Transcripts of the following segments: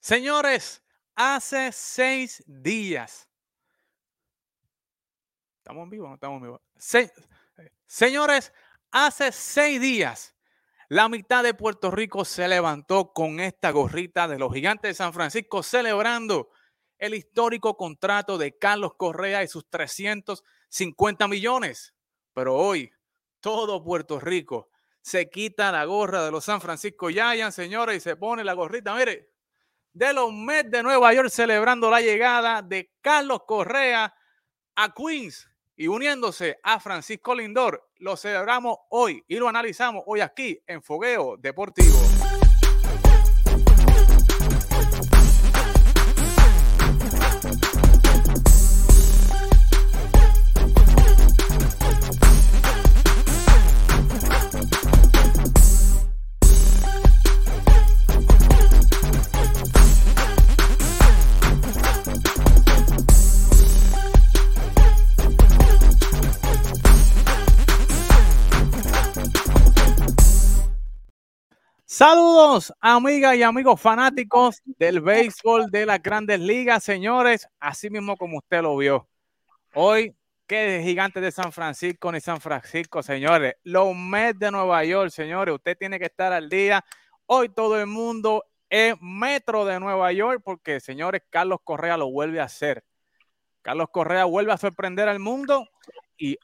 Señores, hace seis días. ¿Estamos en vivo no estamos en vivo? señores, hace seis días la mitad de Puerto Rico se levantó con esta gorrita de los gigantes de San Francisco celebrando el histórico contrato de Carlos Correa y sus 350 millones. Pero hoy todo Puerto Rico se quita la gorra de los San Francisco Giants, señores, y se pone la gorrita, mire, de los Mets de Nueva York celebrando la llegada de Carlos Correa a Queens y uniéndose a Francisco Lindor, lo celebramos hoy y lo analizamos hoy aquí en Fogueo Deportivo. Saludos, amigas y amigos fanáticos del béisbol de las grandes ligas, señores, así mismo como usted lo vio. Hoy, qué gigante de San Francisco ni San Francisco, señores. Los Mets de Nueva York, señores, usted tiene que estar al día. Hoy todo el mundo es metro de Nueva York porque, señores, Carlos Correa lo vuelve a hacer. Carlos Correa vuelve a sorprender al mundo y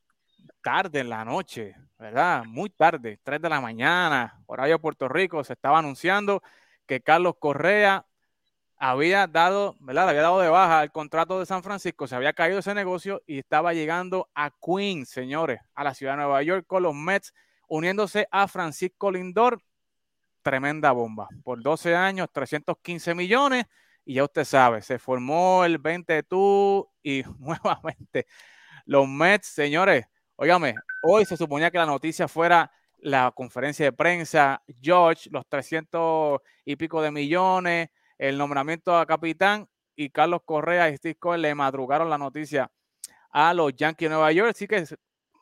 tarde en la noche, ¿verdad? Muy tarde, 3 de la mañana, horario Puerto Rico, se estaba anunciando que Carlos Correa había dado, ¿verdad? había dado de baja el contrato de San Francisco, se había caído ese negocio y estaba llegando a Queens, señores, a la ciudad de Nueva York con los Mets, uniéndose a Francisco Lindor. Tremenda bomba. Por 12 años, 315 millones. Y ya usted sabe, se formó el 20 de tú y nuevamente los Mets, señores, Óigame, hoy se suponía que la noticia fuera la conferencia de prensa, George, los 300 y pico de millones, el nombramiento a capitán y Carlos Correa y Steve Cohen le madrugaron la noticia a los Yankees de Nueva York. Así que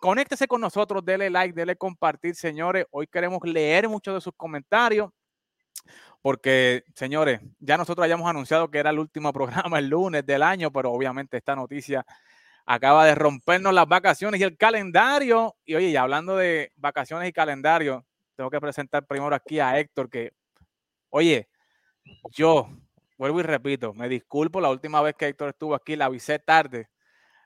conéctese con nosotros, dele like, dele compartir, señores. Hoy queremos leer muchos de sus comentarios porque, señores, ya nosotros hayamos anunciado que era el último programa el lunes del año, pero obviamente esta noticia acaba de rompernos las vacaciones y el calendario. Y oye, ya hablando de vacaciones y calendario, tengo que presentar primero aquí a Héctor, que, oye, yo vuelvo y repito, me disculpo, la última vez que Héctor estuvo aquí la avisé tarde,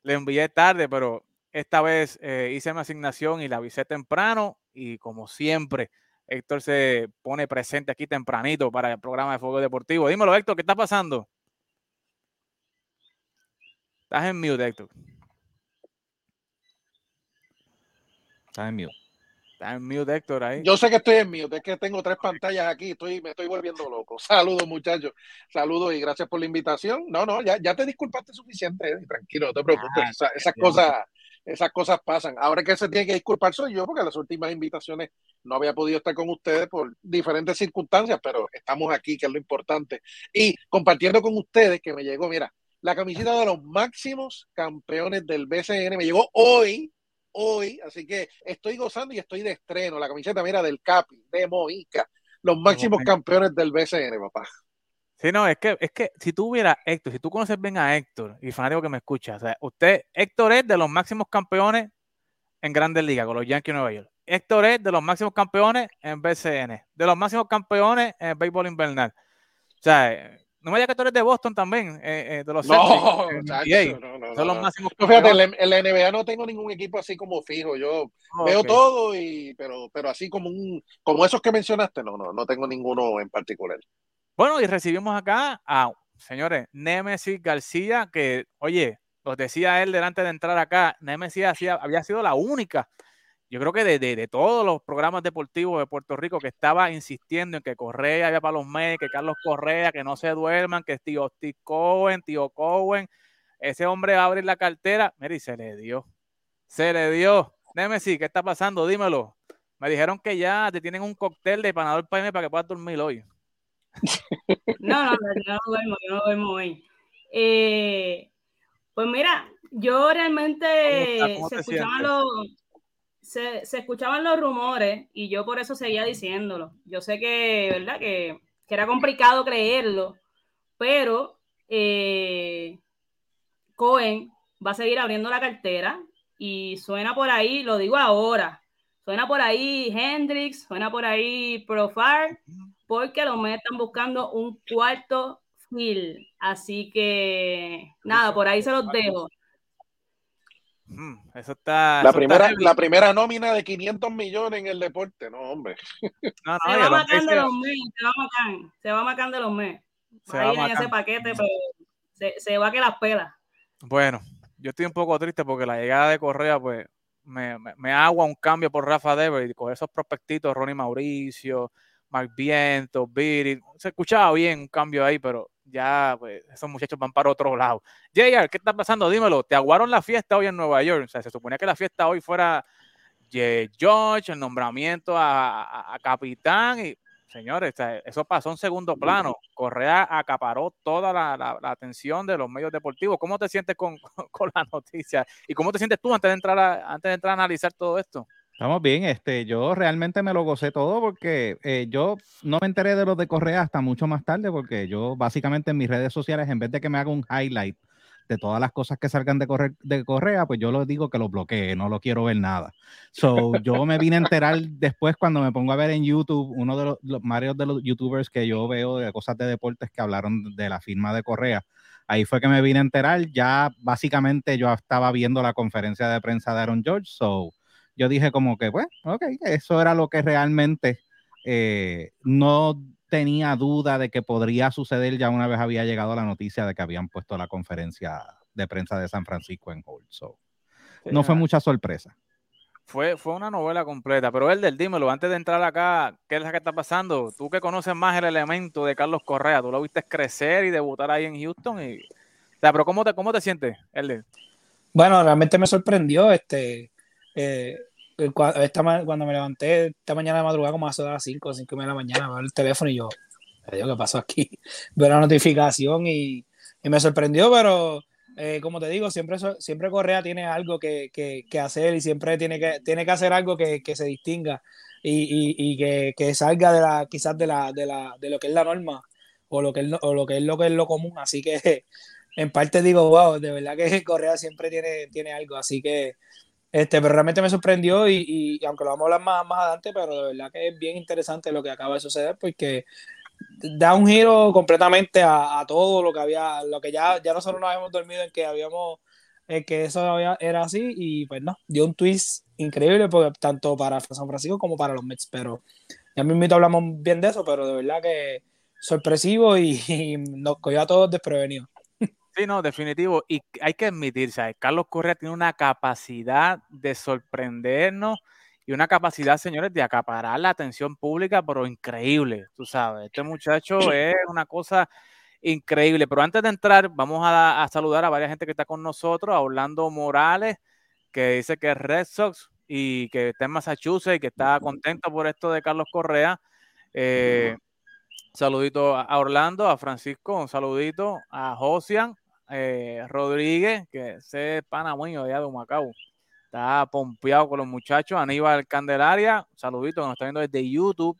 le envié tarde, pero esta vez eh, hice mi asignación y la avisé temprano y como siempre, Héctor se pone presente aquí tempranito para el programa de Fuego Deportivo. Dímelo, Héctor, ¿qué está pasando? Estás en mute, Héctor. Estás en mute. Estás en mute, Héctor, ahí. Yo sé que estoy en mute, es que tengo tres pantallas aquí, estoy, me estoy volviendo loco. Saludos, muchachos. Saludos y gracias por la invitación. No, no, ya, ya te disculpaste suficiente, eh, tranquilo, no te preocupes. Ah, esas cosas esas cosas pasan. Ahora que se tiene que disculpar soy yo, porque las últimas invitaciones no había podido estar con ustedes por diferentes circunstancias, pero estamos aquí, que es lo importante. Y compartiendo con ustedes que me llegó, mira, la camiseta de los máximos campeones del BCN. Me llegó hoy, hoy, así que estoy gozando y estoy de estreno. La camiseta, mira, del Capi, de Moica, los máximos campeones del BCN, papá. Sí, no, es que, es que si tú hubieras Héctor, si tú conoces bien a Héctor y fanático que me escucha, o sea, usted, Héctor es de los máximos campeones en Grandes Ligas con los Yankees de Nueva York. Héctor es de los máximos campeones en BCN, de los máximos campeones en béisbol invernal. O sea, no me digas que tú eres de Boston también, eh, eh, de los no, no, no, Son los máximos. fíjate, en la NBA no tengo ningún equipo así como fijo. Yo veo todo, y, pero, pero así como un, como esos que mencionaste, no, no, no tengo ninguno en particular. Bueno, y recibimos acá a, señores, Nemesis García, que, oye, los decía él delante de entrar acá, Nemesis había sido la única yo creo que de, todos los programas deportivos de Puerto Rico que estaba insistiendo en que Correa había para los medios, que Carlos Correa, que no se duerman, que tío Steve Cohen, tío Cohen, ese hombre va a abrir la cartera. Mira, y se le dio. Se le dio. Nemesis, ¿qué está pasando? Dímelo. Me dijeron que ya te tienen un cóctel de panador para que puedas dormir hoy. No, no, yo no duermo, yo no duermo hoy. Eh, pues mira, yo realmente se escuchaban los se, escuchaban los rumores y yo por eso seguía diciéndolo. Yo sé que, ¿verdad? Que, era complicado creerlo, pero eh, Cohen va a seguir abriendo la cartera y suena por ahí, lo digo ahora, suena por ahí Hendrix, suena por ahí Profile, porque los Mets están buscando un cuarto field. Así que nada, por ahí se los dejo. Mm, eso está. La, primera, la primera nómina de 500 millones en el deporte, no, hombre. No, no, se, va macando los mes, se va macando, se va macando los mes. Ahí en ese paquete, pero se, se va que las pelas. Bueno, yo estoy un poco triste porque la llegada de Correa, pues, me, me, agua un cambio por Rafa Dever y con esos prospectitos, Ronnie Mauricio, Mark Viento, Biri, se escuchaba bien un cambio ahí, pero ya pues, esos muchachos van para otro lado. JR, ¿qué está pasando? Dímelo, te aguaron la fiesta hoy en Nueva York. O sea, se suponía que la fiesta hoy fuera George, el nombramiento a, capitán y señores, eso pasó en segundo plano. Correa acaparó toda la, atención de los medios deportivos. ¿Cómo te sientes con, con, la noticia? ¿Y cómo te sientes tú antes de entrar antes de entrar a analizar todo esto? Estamos bien, este, yo realmente me lo gocé todo porque eh, yo no me enteré de los de Correa hasta mucho más tarde porque yo básicamente en mis redes sociales, en vez de que me haga un highlight de todas las cosas que salgan de, de Correa, pues yo lo digo que lo bloquee, no lo quiero ver nada. So, yo me vine a enterar después cuando me pongo a ver en YouTube, uno de los, los varios de los youtubers que yo veo de cosas de deportes que hablaron de la firma de Correa. Ahí fue que me vine a enterar, ya básicamente yo estaba viendo la conferencia de prensa de Aaron George, so yo dije como que, bueno, ok, eso era lo que realmente eh, no tenía duda de que podría suceder ya una vez había llegado la noticia de que habían puesto la conferencia de prensa de San Francisco en hold. no fue mucha sorpresa. Fue, fue una novela completa, pero el del dímelo, antes de entrar acá, ¿qué es lo que está pasando? Tú que conoces más el elemento de Carlos Correa, tú lo viste crecer y debutar ahí en Houston y... O sea, pero ¿cómo te, cómo te sientes, Elder? Bueno, realmente me sorprendió, este, eh, esta, cuando me levanté esta mañana de madrugada, como a las 5 o 5 de la mañana, veo el teléfono y yo, ¿qué pasó aquí? Veo la notificación y, y me sorprendió, pero eh, como te digo, siempre, siempre Correa tiene algo que, que, hacer y siempre tiene que, tiene que hacer algo que, que se distinga y, y, y que, que, salga de la, quizás de, la, de, la, de lo que es la norma o lo que es, o lo, que es lo que es lo común. Así que en parte digo, wow, de verdad que Correa siempre tiene, tiene algo. Así que este, pero realmente me sorprendió y, aunque lo vamos a hablar más, más adelante, pero de verdad que es bien interesante lo que acaba de suceder porque da un giro completamente a, todo lo que había, lo que ya, ya nosotros nos habíamos dormido en que habíamos, en que eso era así y pues no, dio un twist increíble porque, tanto para San Francisco como para los Mets, pero ya mismo hablamos bien de eso, pero de verdad que sorpresivo y, y nos cogió a todos desprevenidos. Sí, no, definitivo. Y hay que admitir, ¿sabes? Carlos Correa tiene una capacidad de sorprendernos y una capacidad, señores, de acaparar la atención pública, pero increíble, tú sabes. Este muchacho es una cosa increíble. Pero antes de entrar, vamos a, saludar a varias gente que está con nosotros, a Orlando Morales, que dice que es Red Sox y que está en Massachusetts y que está contento por esto de Carlos Correa. Eh, saludito a Orlando, a Francisco, un saludito a Josian, eh, Rodríguez, que es panameño allá de Macao. Está pompeado con los muchachos. Aníbal Candelaria, saludito, que nos está viendo desde YouTube.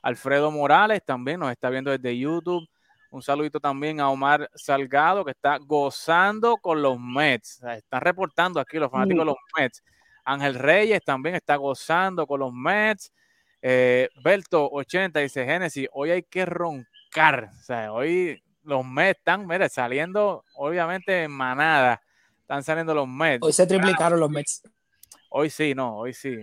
Alfredo Morales también nos está viendo desde YouTube. Un saludito también a Omar Salgado, que está gozando con los Mets. están reportando aquí los fanáticos de los Mets. Ángel Reyes también está gozando con los Mets. Eh, Belto 80 dice Génesis, hoy hay que roncar. O sea, hoy los Mets están, mire, saliendo, obviamente en manada, están saliendo los Mets. Hoy se triplicaron los Mets. Hoy sí, no, hoy sí.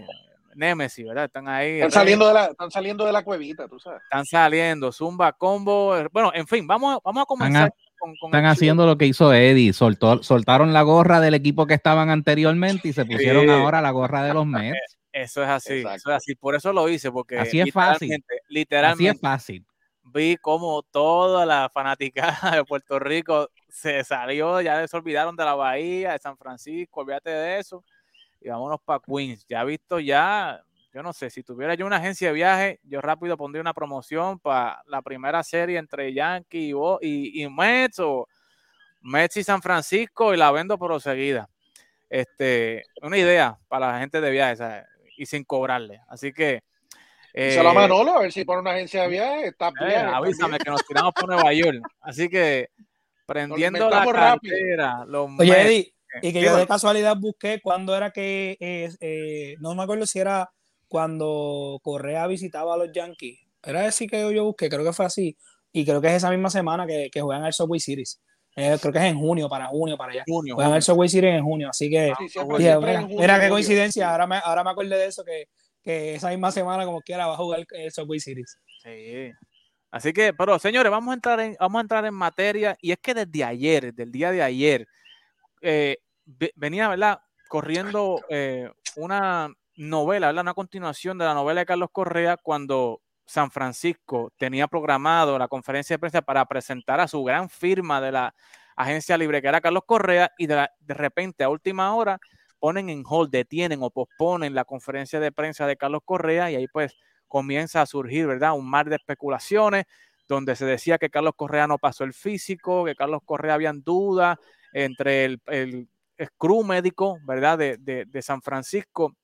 Nemesis, ¿verdad? Están ahí. Están saliendo, de la, están saliendo de la cuevita, tú sabes. Están saliendo, Zumba, Combo. Bueno, en fin, vamos, vamos a comenzar. Están, con, están haciendo lo que hizo Eddie, soltó, soltaron la gorra del equipo que estaban anteriormente y se pusieron ahora la gorra de los Mets. Eso es así, eso es así. Por eso lo hice, porque así es fácil. Literalmente, así es fácil vi como toda la fanaticada de Puerto Rico se salió, ya se olvidaron de la Bahía, de San Francisco, olvídate de eso, y vámonos para Queens. Ya visto ya, yo no sé, si tuviera yo una agencia de viaje, yo rápido pondría una promoción para la primera serie entre Yankee y, y, Mets o Mets y San Francisco y la vendo por seguida. Este, una idea para la gente de viaje y sin cobrarle. Así que Eh, se lo Manolo, a ver si pone una agencia de viajes, está eh, bien. avísame que nos tiramos por Nueva York. Así que prendiendo la cartera. Oye, Eddie, y que yo de casualidad busqué cuando era que, eh, no me acuerdo si era cuando Correa visitaba a los Yankees. Era así que yo busqué, creo que fue así. Y creo que es esa misma semana que, que juegan el Subway Series. creo que es en junio, para junio, para allá. Junio, juegan el Subway Series en junio, así que. mira, qué coincidencia, ahora me, ahora me acordé de eso, que, que esa misma semana, como quiera, va a jugar el Subway Series. Sí. Así que, pero señores, vamos a entrar en, vamos a entrar en materia. Y es que desde ayer, desde el día de ayer, eh, venía, ¿verdad? Corriendo eh, una novela, ¿verdad? Una continuación de la novela de Carlos Correa cuando San Francisco tenía programado la conferencia de prensa para presentar a su gran firma de la agencia libre que era Carlos Correa y de, de repente a última hora ponen en hold, detienen o posponen la conferencia de prensa de Carlos Correa y ahí pues comienza a surgir, ¿verdad? Un mar de especulaciones donde se decía que Carlos Correa no pasó el físico, que Carlos Correa habían dudas entre el, el, crew médico, ¿verdad? De, San Francisco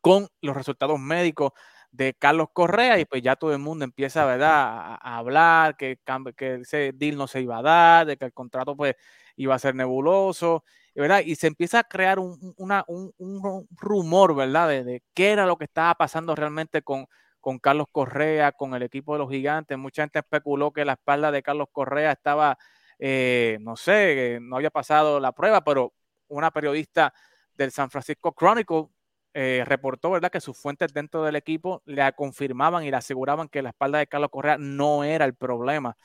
con los resultados médicos de Carlos Correa y pues ya todo el mundo empieza, ¿verdad? A, hablar que, que ese deal no se iba a dar, de que el contrato pues iba a ser nebuloso, ¿verdad? Y se empieza a crear un, un, un rumor, ¿verdad? De, qué era lo que estaba pasando realmente con, con Carlos Correa, con el equipo de los gigantes. Mucha gente especuló que la espalda de Carlos Correa estaba, eh, no sé, no había pasado la prueba, pero una periodista del San Francisco Chronicle eh, reportó, ¿verdad?, que sus fuentes dentro del equipo le confirmaban y le aseguraban que la espalda de Carlos Correa no era el problema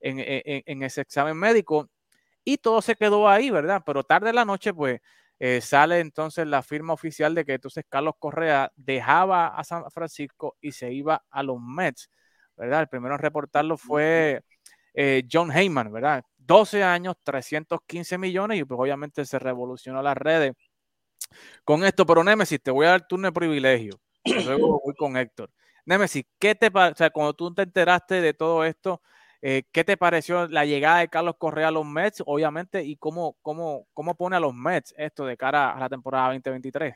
en, en ese examen médico. Y todo se quedó ahí, ¿verdad? Pero tarde en la noche, pues, eh, sale entonces la firma oficial de que entonces Carlos Correa dejaba a San Francisco y se iba a los Mets, ¿verdad? El primero en reportarlo fue eh, John Heyman, ¿verdad? 12 años, 315 millones y pues obviamente se revolucionó las redes con esto, pero Nemesis, te voy a dar turno de privilegio. Luego voy con Héctor. Nemesis, ¿qué te pasa? O sea, cuando tú te enteraste de todo esto, eh, ¿Qué te pareció la llegada de Carlos Correa a los Mets, obviamente, y cómo, cómo, cómo pone a los Mets esto de cara a la temporada 2023?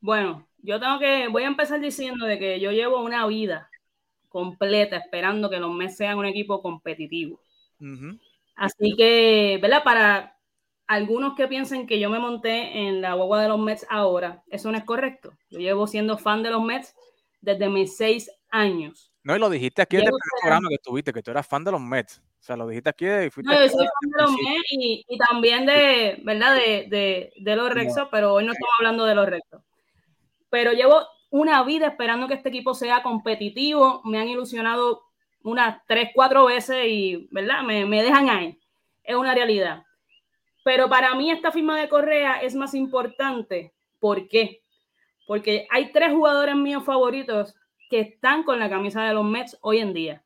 Bueno, yo tengo que, voy a empezar diciendo de que yo llevo una vida completa esperando que los Mets sean un equipo competitivo. Así que, ¿verdad? Para algunos que piensen que yo me monté en la guagua de los Mets ahora, eso no es correcto. Yo llevo siendo fan de los Mets desde mis seis años. No, y lo dijiste aquí en el programa que estuviste, que tú eras fan de los Mets. O sea, lo dijiste aquí y fuiste. No, yo soy fan de los Mets y, y, también de, ¿verdad? De, de, de los Rexos, pero hoy no estamos hablando de los Rexos. Pero llevo una vida esperando que este equipo sea competitivo. Me han ilusionado unas tres, cuatro veces y, ¿verdad? Me, me dejan ahí. Es una realidad. Pero para mí esta firma de Correa es más importante. ¿Por qué? Porque hay tres jugadores míos favoritos que están con la camisa de los Mets hoy en día.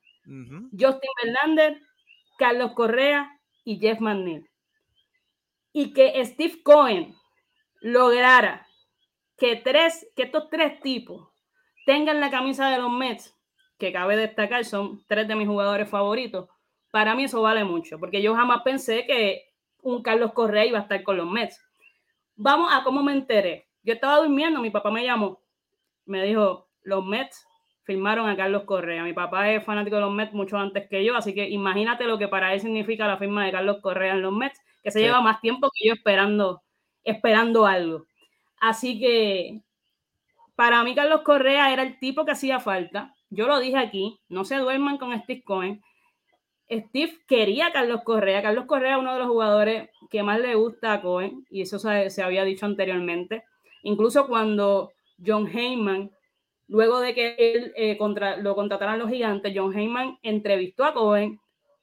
Justin Verlander, Carlos Correa y Jeff McNeil. Y que Steve Cohen lograra que, tres, que estos tres tipos tengan la camisa de los Mets, que cabe destacar, son tres de mis jugadores favoritos, para mí eso vale mucho, porque yo jamás pensé que un Carlos Correa iba a estar con los Mets. Vamos a cómo me enteré. Yo estaba durmiendo, mi papá me llamó, me dijo, los Mets firmaron a Carlos Correa. Mi papá es fanático de los Mets mucho antes que yo, así que imagínate lo que para él significa la firma de Carlos Correa en los Mets, que se lleva más tiempo que yo esperando, esperando algo. Así que para mí Carlos Correa era el tipo que hacía falta. Yo lo dije aquí, no se duerman con Steve Cohen. Steve quería a Carlos Correa. Carlos Correa es uno de los jugadores que más le gusta a Cohen, y eso se, se había dicho anteriormente. Incluso cuando John Heyman Luego de que él eh, lo contrataran los gigantes, John Heyman entrevistó a Cohen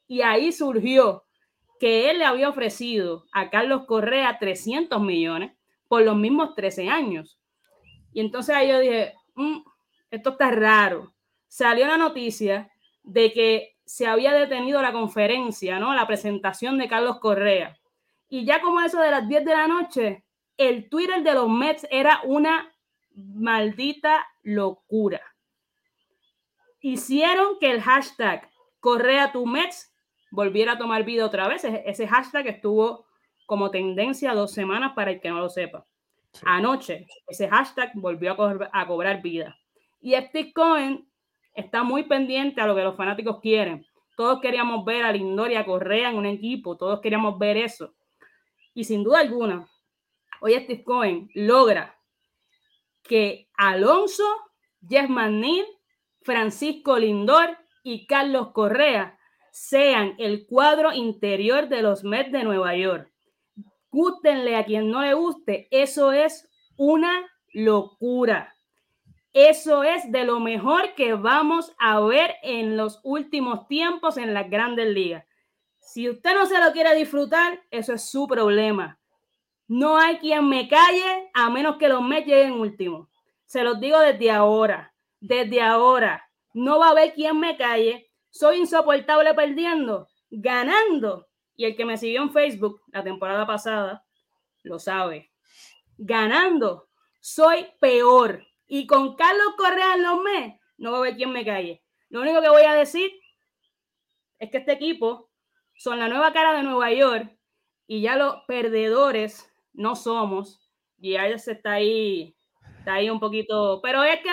y ahí surgió que él le había ofrecido a Carlos Correa 300 millones por los mismos 13 años. Y entonces ahí yo dije, mm, esto está raro. Salió la noticia de que se había detenido la conferencia, ¿no? La presentación de Carlos Correa. Y ya como eso de las 10 de la noche, el Twitter de los Mets era una maldita locura. Hicieron que el hashtag Correa tu Mets volviera a tomar vida otra vez. Ese hashtag estuvo como tendencia dos semanas para el que no lo sepa. Anoche ese hashtag volvió a, cobrar vida. Y Steve Cohen está muy pendiente a lo que los fanáticos quieren. Todos queríamos ver a Lindor y a Correa en un equipo, todos queríamos ver eso. Y sin duda alguna, hoy Steve Cohen logra que Alonso, Jeff McNeil, Francisco Lindor y Carlos Correa sean el cuadro interior de los Mets de Nueva York. Gústenle a quien no le guste, eso es una locura. Eso es de lo mejor que vamos a ver en los últimos tiempos en las grandes ligas. Si usted no se lo quiere disfrutar, eso es su problema. No hay quien me calle a menos que los Mets lleguen último. Se los digo desde ahora, desde ahora. No va a haber quien me calle. Soy insoportable perdiendo, ganando. Y el que me siguió en Facebook la temporada pasada lo sabe. Ganando, soy peor. Y con Carlos Correa en los mes, no va a haber quien me calle. Lo único que voy a decir es que este equipo son la nueva cara de Nueva York y ya los perdedores no somos. Y ya se está ahí, está ahí un poquito. Pero es que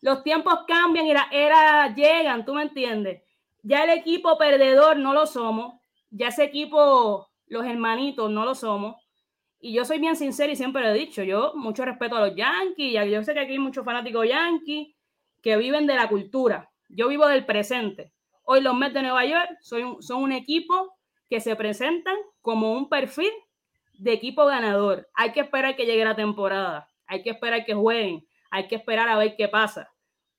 los tiempos cambian y las eras llegan, ¿tú me entiendes? Ya el equipo perdedor no lo somos. Ya ese equipo, los hermanitos, no lo somos. Y yo soy bien sincero y siempre lo he dicho, yo mucho respeto a los Yankees, yo sé que aquí hay muchos fanáticos Yankees que viven de la cultura, yo vivo del presente. Hoy los Mets de Nueva York son, son un equipo que se presentan como un perfil de equipo ganador. Hay que esperar que llegue la temporada, hay que esperar que jueguen, hay que esperar a ver qué pasa.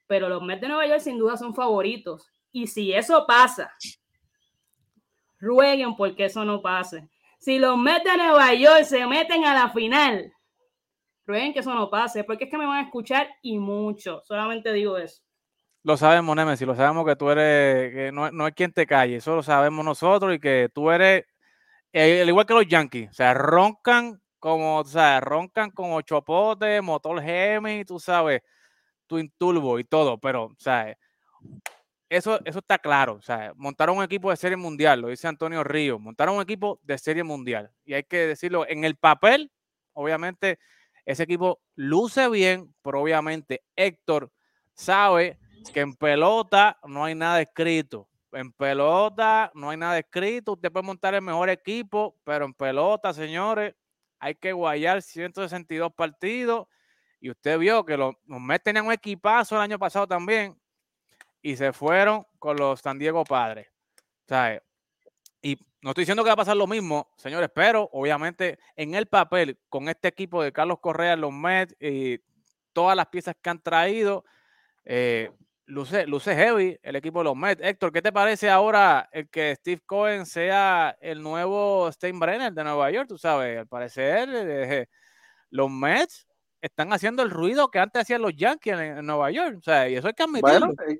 Pero los Mets de Nueva York sin duda son favoritos. Y si eso pasa, rueguen porque eso no pase si los Mets de Nueva York se meten a la final, rueguen que eso no pase, porque es que me van a escuchar y mucho. Solamente digo eso. Lo sabemos, Nemesis, lo sabemos que tú eres, que no, no es quien te calle, eso lo sabemos nosotros y que tú eres, eh, al igual que los Yankees, o sea, roncan como, o sea, roncan como chopote, motor Gemi, tú sabes, Twin Turbo y todo, pero, o sea, eso, eso está claro. O sea, montaron un equipo de serie mundial, lo dice Antonio Río, montaron un equipo de serie mundial. Y hay que decirlo, en el papel, obviamente, ese equipo luce bien, pero obviamente Héctor sabe que en pelota no hay nada escrito. En pelota no hay nada escrito. Usted puede montar el mejor equipo, pero en pelota, señores, hay que guayar 162 partidos. Y usted vio que los, los Mets tenían un equipazo el año pasado también y se fueron con los San Diego Padres. Y no estoy diciendo que va a pasar lo mismo, señores, pero obviamente en el papel, con este equipo de Carlos Correa, los Mets y todas las piezas que han traído, eh, luce, luce heavy el equipo de los Mets. Héctor, ¿qué te parece ahora el que Steve Cohen sea el nuevo Steinbrenner de Nueva York? Tú sabes, al parecer, eh, los Mets están haciendo el ruido que antes hacían los Yankees en, Nueva York. O sea, y eso hay que admitirlo. Eh,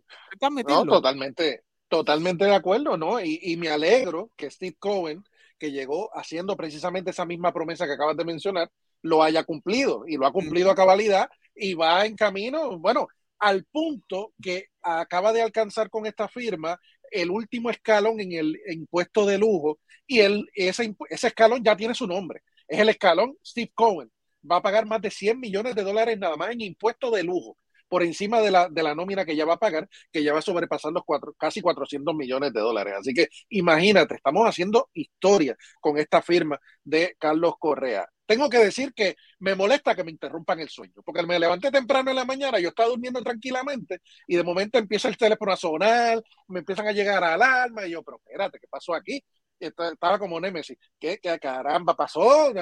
no, totalmente, totalmente de acuerdo, ¿no? Y, me alegro que Steve Cohen, que llegó haciendo precisamente esa misma promesa que acabas de mencionar, lo haya cumplido y lo ha cumplido a cabalidad y va en camino, bueno, al punto que acaba de alcanzar con esta firma el último escalón en el impuesto de lujo y el, ese, ese escalón ya tiene su nombre. Es el escalón Steve Cohen va a pagar más de 100 millones de dólares nada más en impuestos de lujo, por encima de la, de la nómina que ya va a pagar, que ya va a sobrepasar los cuatro, casi 400 millones de dólares. Así que imagínate, estamos haciendo historia con esta firma de Carlos Correa. Tengo que decir que me molesta que me interrumpan el sueño, porque me levanté temprano en la mañana, yo estaba durmiendo tranquilamente y de momento empieza el teléfono a sonar, me empiezan a llegar alarmas y yo, pero espérate, ¿qué pasó aquí? estaba como Nemesis. ¿Qué, caramba pasó?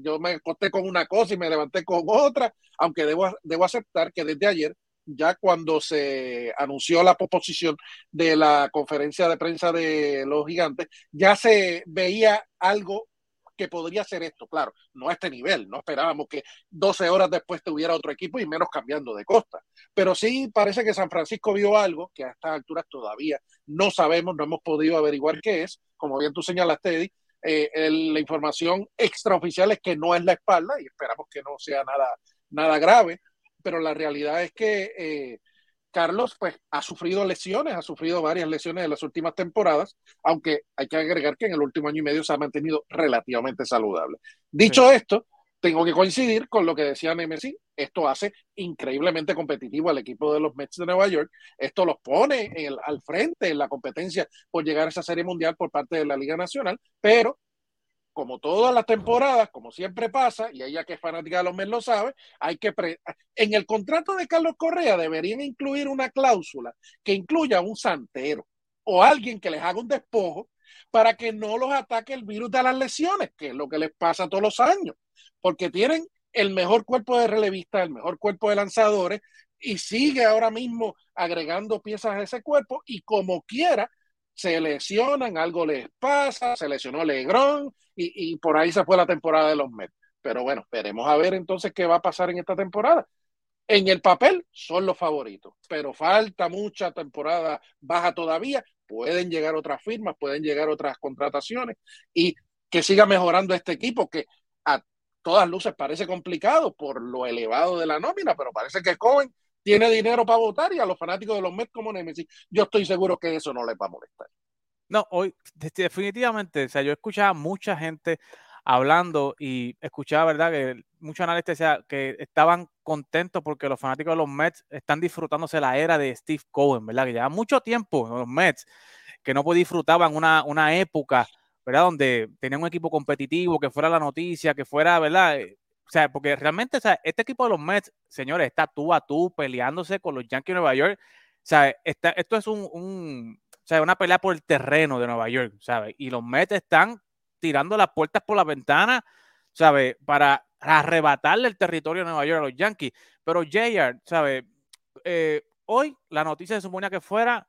yo me acosté con una cosa y me levanté con otra, aunque debo, debo aceptar que desde ayer, ya cuando se anunció la proposición de la conferencia de prensa de los gigantes, ya se veía algo que podría ser esto, claro, no a este nivel, no esperábamos que 12 horas después tuviera otro equipo y menos cambiando de costa, pero sí parece que San Francisco vio algo que a estas alturas todavía no sabemos, no hemos podido averiguar qué es, como bien tú señalaste, Eddie, eh, la información extraoficial es que no es la espalda y esperamos que no sea nada, nada grave, pero la realidad es que eh, Carlos pues ha sufrido lesiones, ha sufrido varias lesiones en las últimas temporadas, aunque hay que agregar que en el último año y medio se ha mantenido relativamente saludable. Dicho esto, tengo que coincidir con lo que decía Nemesis. Esto hace increíblemente competitivo al equipo de los Mets de Nueva York. Esto los pone al frente en la competencia por llegar a esa serie mundial por parte de la Liga Nacional. Pero, como todas las temporadas, como siempre pasa, y ella que es fanática de los Mets lo sabe, hay que. En el contrato de Carlos Correa deberían incluir una cláusula que incluya un santero o alguien que les haga un despojo para que no los ataque el virus de las lesiones, que es lo que les pasa todos los años, porque tienen el mejor cuerpo de relevistas, el mejor cuerpo de lanzadores, y sigue ahora mismo agregando piezas a ese cuerpo, y como quiera, se lesionan, algo les pasa, se lesionó Legrón, y, y por ahí se fue la temporada de los Mets. Pero bueno, veremos a ver entonces qué va a pasar en esta temporada. En el papel son los favoritos, pero falta mucha temporada baja todavía pueden llegar otras firmas, pueden llegar otras contrataciones y que siga mejorando este equipo que a todas luces parece complicado por lo elevado de la nómina, pero parece que Cohen tiene dinero para votar y a los fanáticos de los Mets como Nemesis, yo estoy seguro que eso no les va a molestar. No, hoy definitivamente, o sea, yo escuchaba mucha gente hablando y escuchaba, ¿verdad? Que muchos analistas que estaban contentos porque los fanáticos de los Mets están disfrutándose la era de Steve Cohen, ¿verdad? Que lleva mucho tiempo los Mets que no disfrutaban una, una época, ¿verdad? Donde tenían un equipo competitivo, que fuera la noticia, que fuera, ¿verdad? O sea, porque realmente, o sea, este equipo de los Mets, señores, está tú a tú peleándose con los Yankees de Nueva York. O sea, esto es un, o sea, una pelea por el terreno de Nueva York, ¿sabes? Y los Mets están tirando las puertas por la ventana, ¿sabe? Para arrebatarle el territorio de Nueva York a los Yankees. Pero JR, ¿sabe? Eh, hoy la noticia se suponía que fuera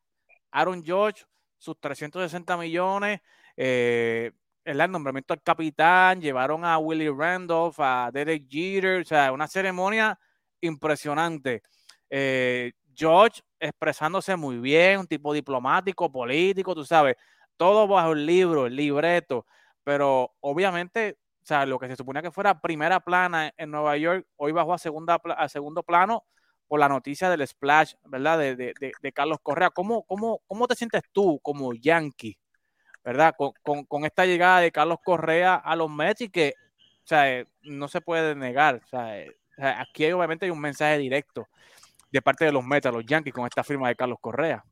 Aaron George, sus 360 millones, eh, el nombramiento del capitán, llevaron a Willie Randolph, a Derek Jeter, o sea, una ceremonia impresionante. Eh, George expresándose muy bien, un tipo diplomático, político, tú sabes, todo bajo el libro, el libreto pero obviamente, o sea, lo que se suponía que fuera primera plana en Nueva York, hoy bajó a, segundo plano por la noticia del splash, ¿verdad? De, de, de, Carlos Correa. ¿Cómo, cómo, ¿Cómo te sientes tú como yankee, ¿verdad? Con, con, esta llegada de Carlos Correa a los Mets y que, o sea, no se puede negar. O sea, aquí obviamente hay un mensaje directo de parte de los Mets a los Yankees con esta firma de Carlos Correa.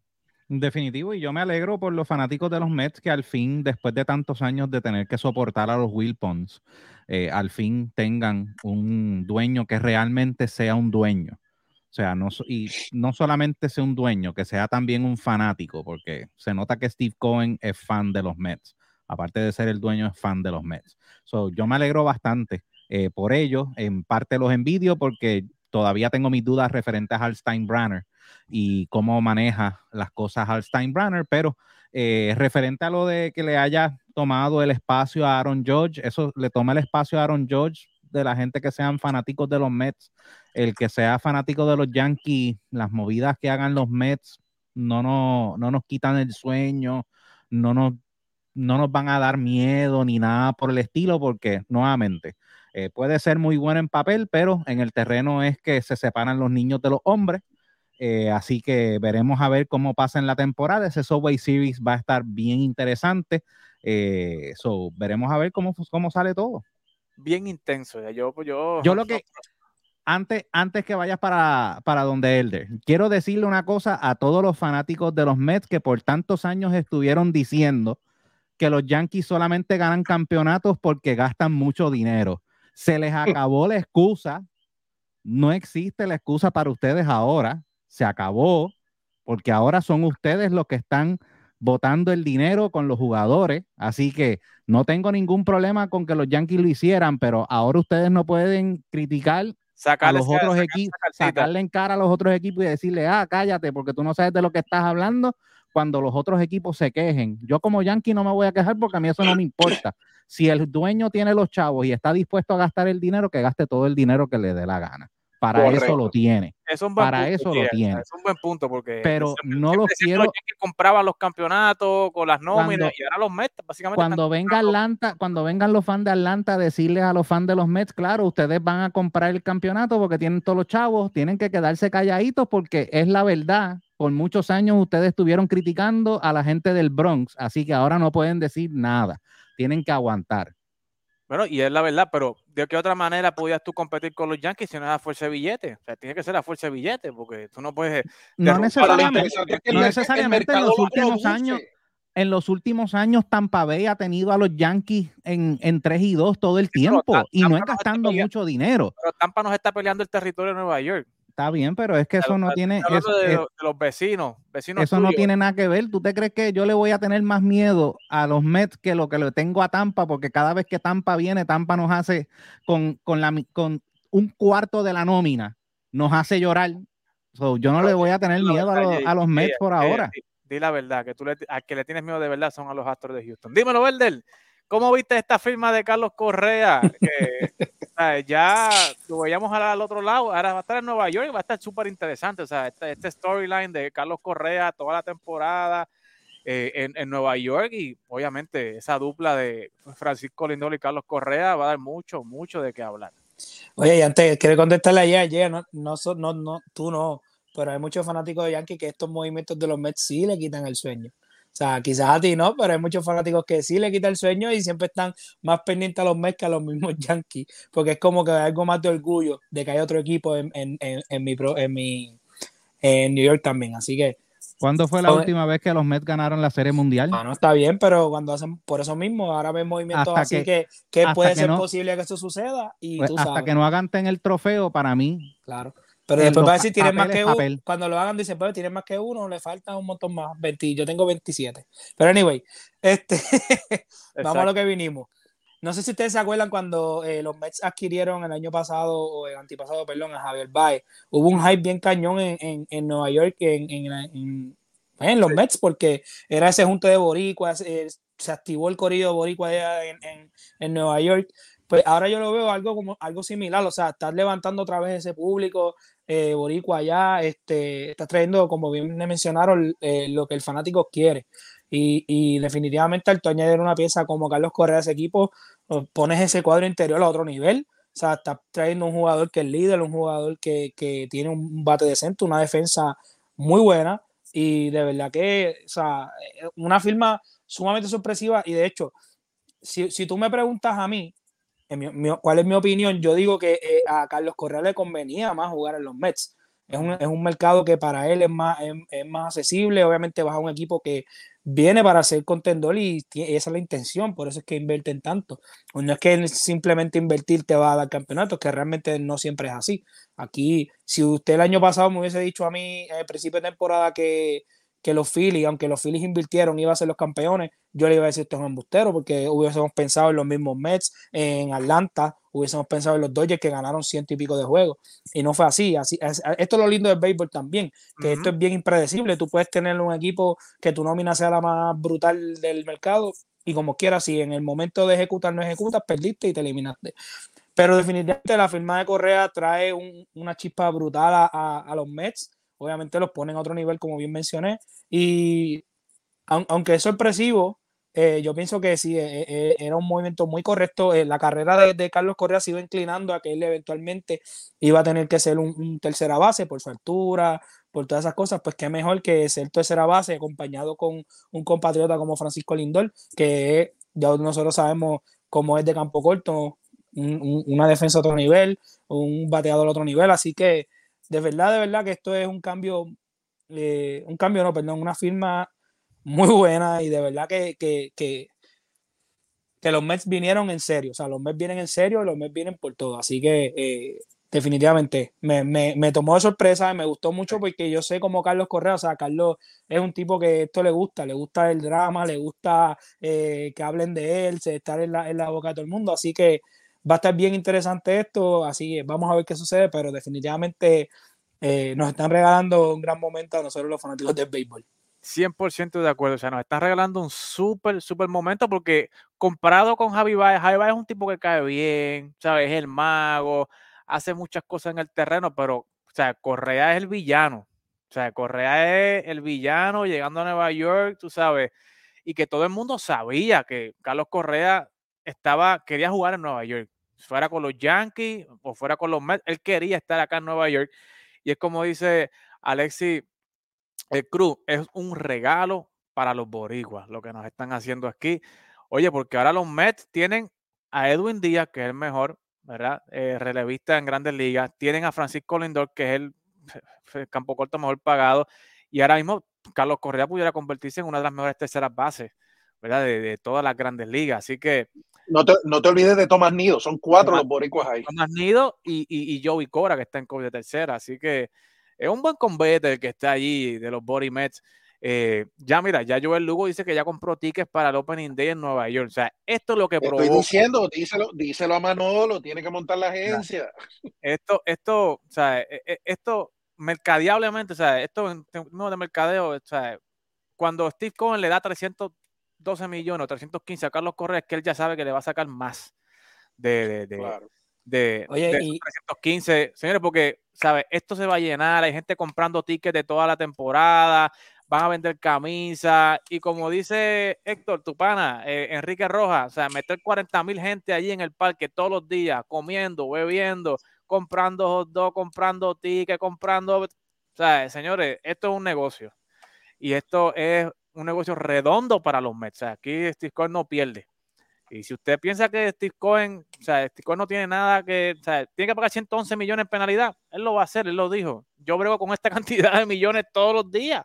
Definitivo, y yo me alegro por los fanáticos de los Mets que al fin, después de tantos años de tener que soportar a los Wilpons, eh, al fin tengan un dueño que realmente sea un dueño. O sea, no, y no solamente sea un dueño, que sea también un fanático, porque se nota que Steve Cohen es fan de los Mets. Aparte de ser el dueño, es fan de los Mets. So, yo me alegro bastante eh, por ello. En parte los envidio porque todavía tengo mis dudas referentes al Steinbrenner y cómo maneja las cosas al Steinbrenner, pero eh, referente a lo de que le haya tomado el espacio a Aaron George, eso le toma el espacio a Aaron George de la gente que sean fanáticos de los Mets, el que sea fanático de los Yankees, las movidas que hagan los Mets no, no, no nos quitan el sueño, no nos, no nos van a dar miedo ni nada por el estilo, porque nuevamente eh, puede ser muy bueno en papel, pero en el terreno es que se separan los niños de los hombres. Eh, así que veremos a ver cómo pasa en la temporada. Ese Subway Series va a estar bien interesante. Eh, veremos a ver cómo, cómo sale todo. Bien intenso. Yo, yo, yo lo que, antes, antes que vayas para, para donde Elder, quiero decirle una cosa a todos los fanáticos de los Mets que por tantos años estuvieron diciendo que los Yankees solamente ganan campeonatos porque gastan mucho dinero. Se les acabó la excusa. No existe la excusa para ustedes ahora. Se acabó porque ahora son ustedes los que están votando el dinero con los jugadores. Así que no tengo ningún problema con que los Yankees lo hicieran, pero ahora ustedes no pueden criticar a los otros equipos, sacarle en cara a los otros equipos y decirle, ah, cállate, porque tú no sabes de lo que estás hablando cuando los otros equipos se quejen. Yo como Yankee no me voy a quejar porque a mí eso no me importa. Si el dueño tiene los chavos y está dispuesto a gastar el dinero, que gaste todo el dinero que le dé la gana. Para eso lo tiene. Para eso lo tiene. Es un buen punto porque. Pero no lo quiero. Que compraban los campeonatos con las nóminas y ahora los Mets, básicamente. Cuando venga Atlanta, cuando vengan los fans de Atlanta a decirles a los fans de los Mets, claro, ustedes van a comprar el campeonato porque tienen todos los chavos, tienen que quedarse calladitos porque es la verdad. Por muchos años ustedes estuvieron criticando a la gente del Bronx, así que ahora no pueden decir nada tienen que aguantar. Bueno, y es la verdad, pero ¿de qué otra manera podías tú competir con los Yankees si no es a fuerza de billete? O sea, tiene que ser a fuerza de billete, porque tú no puedes... No necesariamente, no necesariamente en los últimos años en los últimos años Tampa Bay ha tenido a los Yankees en, en 3 y 2 todo el tiempo y no es gastando mucho dinero. Pero Tampa nos está peleando el territorio de Nueva York. Está bien, pero es que eso no tiene. Eso, de, los vecinos, vecinos Eso no tiene nada que ver. ¿Tú te crees que yo le voy a tener más miedo a los Mets que lo que le tengo a Tampa? Porque cada vez que Tampa viene, Tampa nos hace con, con, la, con un cuarto de la nómina, nos hace llorar. yo no le voy a tener miedo a, los, Mets por ahora. Di, la verdad, que tú le, a que le tienes miedo de verdad son a los Astros de Houston. Dímelo, Verder. ¿Cómo viste esta firma de Carlos Correa? ya lo veíamos al otro lado, ahora va a estar en Nueva York va a estar súper interesante. O sea, este, este, storyline de Carlos Correa toda la temporada eh, en, Nueva York y obviamente esa dupla de Francisco Lindol y Carlos Correa va a dar mucho, mucho de qué hablar. Oye, y antes, quiero contestarle ayer, no, no, no, no, tú no, pero hay muchos fanáticos de Yankee que estos movimientos de los Mets sí le quitan el sueño. O sea, quizás a ti no, pero hay muchos fanáticos que sí le quita el sueño y siempre están más pendientes a los Mets que a los mismos Yankees, porque es como que hay algo más de orgullo de que hay otro equipo en, en, en, mi, en, mi, en New York también. Así que. ¿Cuándo fue la última vez que los Mets ganaron la Serie Mundial? Bueno, está bien, pero cuando hacen por eso mismo, ahora ven movimientos así que, que, puede ser posible que eso suceda. Y pues tú hasta que no hagan el trofeo, para mí. Claro. Pero después va a decir, tienes más que uno. Cuando lo hagan, dice, pues tienes más que uno, le falta un montón más. 20, yo tengo 27. Pero anyway, este, vamos a lo que vinimos. No sé si ustedes se acuerdan cuando eh, los Mets adquirieron el año pasado, o el antipasado, perdón, a Javier Baez. Hubo un hype bien cañón en, en, Nueva York, en, en, en los Mets, porque era ese junto de Boricua, se, se activó el corrido de Boricua en, en Nueva York. Pues ahora yo lo veo algo como algo similar, o sea, estás levantando otra vez ese público, eh, Boricua allá, este, está trayendo, como bien me mencionaron, eh, lo que el fanático quiere. Y, definitivamente al tú añadir una pieza como Carlos Correa a ese equipo, pones ese cuadro interior a otro nivel. O sea, está trayendo un jugador que es líder, un jugador que, que tiene un bate decente, una defensa muy buena. Y de verdad que, o sea, una firma sumamente sorpresiva. Y de hecho, si, si tú me preguntas a mí, ¿Cuál es mi opinión? Yo digo que eh, a Carlos Correa le convenía más jugar en los Mets. Es un, es un mercado que para él es más, es, más accesible. Obviamente vas a un equipo que viene para ser contendor y, esa es la intención, por eso es que invierten tanto. No es que simplemente invertir te va a dar campeonatos, que realmente no siempre es así. Aquí, si usted el año pasado me hubiese dicho a mí en el principio de temporada que que los Phillies, aunque los Phillies invirtieron, iba a ser los campeones, yo le iba a decir esto es un embustero, porque hubiésemos pensado en los mismos Mets, en Atlanta, hubiésemos pensado en los Dodgers que ganaron ciento y pico de juegos. Y no fue así. así esto es lo lindo del béisbol también, que esto es bien impredecible. Tú puedes tener un equipo que tu nómina sea la más brutal del mercado y como quieras, si en el momento de ejecutar no ejecutas, perdiste y te eliminaste. Pero definitivamente la firma de Correa trae una chispa brutal a, a los Mets obviamente los ponen a otro nivel, como bien mencioné. Y aunque es sorpresivo, eh, yo pienso que sí, eh, eh, era un movimiento muy correcto. la carrera de, Carlos Correa se iba inclinando a que él eventualmente iba a tener que ser un, tercera base por su altura, por todas esas cosas. Pues qué mejor que ser tercera base acompañado con un compatriota como Francisco Lindor, que ya nosotros sabemos cómo es de campo corto, una defensa a otro nivel, un bateador a otro nivel. Así que de verdad, de verdad que esto es un cambio, eh, un cambio, no, perdón, una firma muy buena y de verdad que, que, que, los Mets vinieron en serio, o sea, los Mets vienen en serio y los Mets vienen por todo, así que eh, definitivamente me, me, me, tomó de sorpresa y me gustó mucho porque yo sé como Carlos Correa, o sea, Carlos es un tipo que esto le gusta, le gusta el drama, le gusta eh, que hablen de él, estar en la, en la boca de todo el mundo, así que va a estar bien interesante esto, así que vamos a ver qué sucede, pero definitivamente eh, nos están regalando un gran momento a nosotros los fanáticos del béisbol. 100% de acuerdo, o sea, nos están regalando un súper, súper momento porque comparado con Javi Baez, Javi Baez es un tipo que cae bien, ¿sabes? Es el mago, hace muchas cosas en el terreno, pero, o sea, Correa es el villano, o sea, Correa es el villano llegando a Nueva York, tú sabes, y que todo el mundo sabía que Carlos Correa estaba, quería jugar en Nueva York fuera con los Yankees o fuera con los Mets, él quería estar acá en Nueva York. Y es como dice Alexi el Cruz, es un regalo para los boricuas lo que nos están haciendo aquí. Oye, porque ahora los Mets tienen a Edwin Díaz, que es el mejor, ¿verdad? Eh, relevista en grandes ligas. Tienen a Francisco Lindor, que es el, campo corto mejor pagado. Y ahora mismo Carlos Correa pudiera convertirse en una de las mejores terceras bases, ¿verdad? De, todas las grandes ligas. Así que. No te, no te olvides de Tomás Nido, son cuatro los boricuas ahí. Tomás Nido y, y, y Joey Cora, que está en de tercera. Así que es un buen combate el que está allí de los Body Mets. Eh, ya mira, ya Joel Lugo dice que ya compró tickets para el Opening Day en Nueva York. O sea, esto es lo que provoca. Estoy diciendo, díselo, díselo a Manolo, tiene que montar la agencia. Esto, esto, o sea, e, e, esto mercadiablemente, o sea, esto en términos de mercadeo, o sea, cuando Steve Cohen le da 312 millones o 315 a Carlos Correa, es que él ya sabe que le va a sacar más de, de, de, de, 315. Señores, porque, ¿sabes? Esto se va a llenar, hay gente comprando tickets de toda la temporada, van a vender camisas y como dice Héctor, tu pana, eh, Enrique Rojas, o sea, meter 40 mil gente allí en el parque todos los días, comiendo, bebiendo, comprando hot dog, comprando tickets, comprando... O sea, señores, esto es un negocio y esto es un negocio redondo para los Mets. O sea, aquí Steve Cohen no pierde. Y si usted piensa que Steve Cohen, o sea, Steve Cohen no tiene nada que, o sea, tiene que pagar 111 millones en penalidad, él lo va a hacer, él lo dijo. Yo brego con esta cantidad de millones todos los días.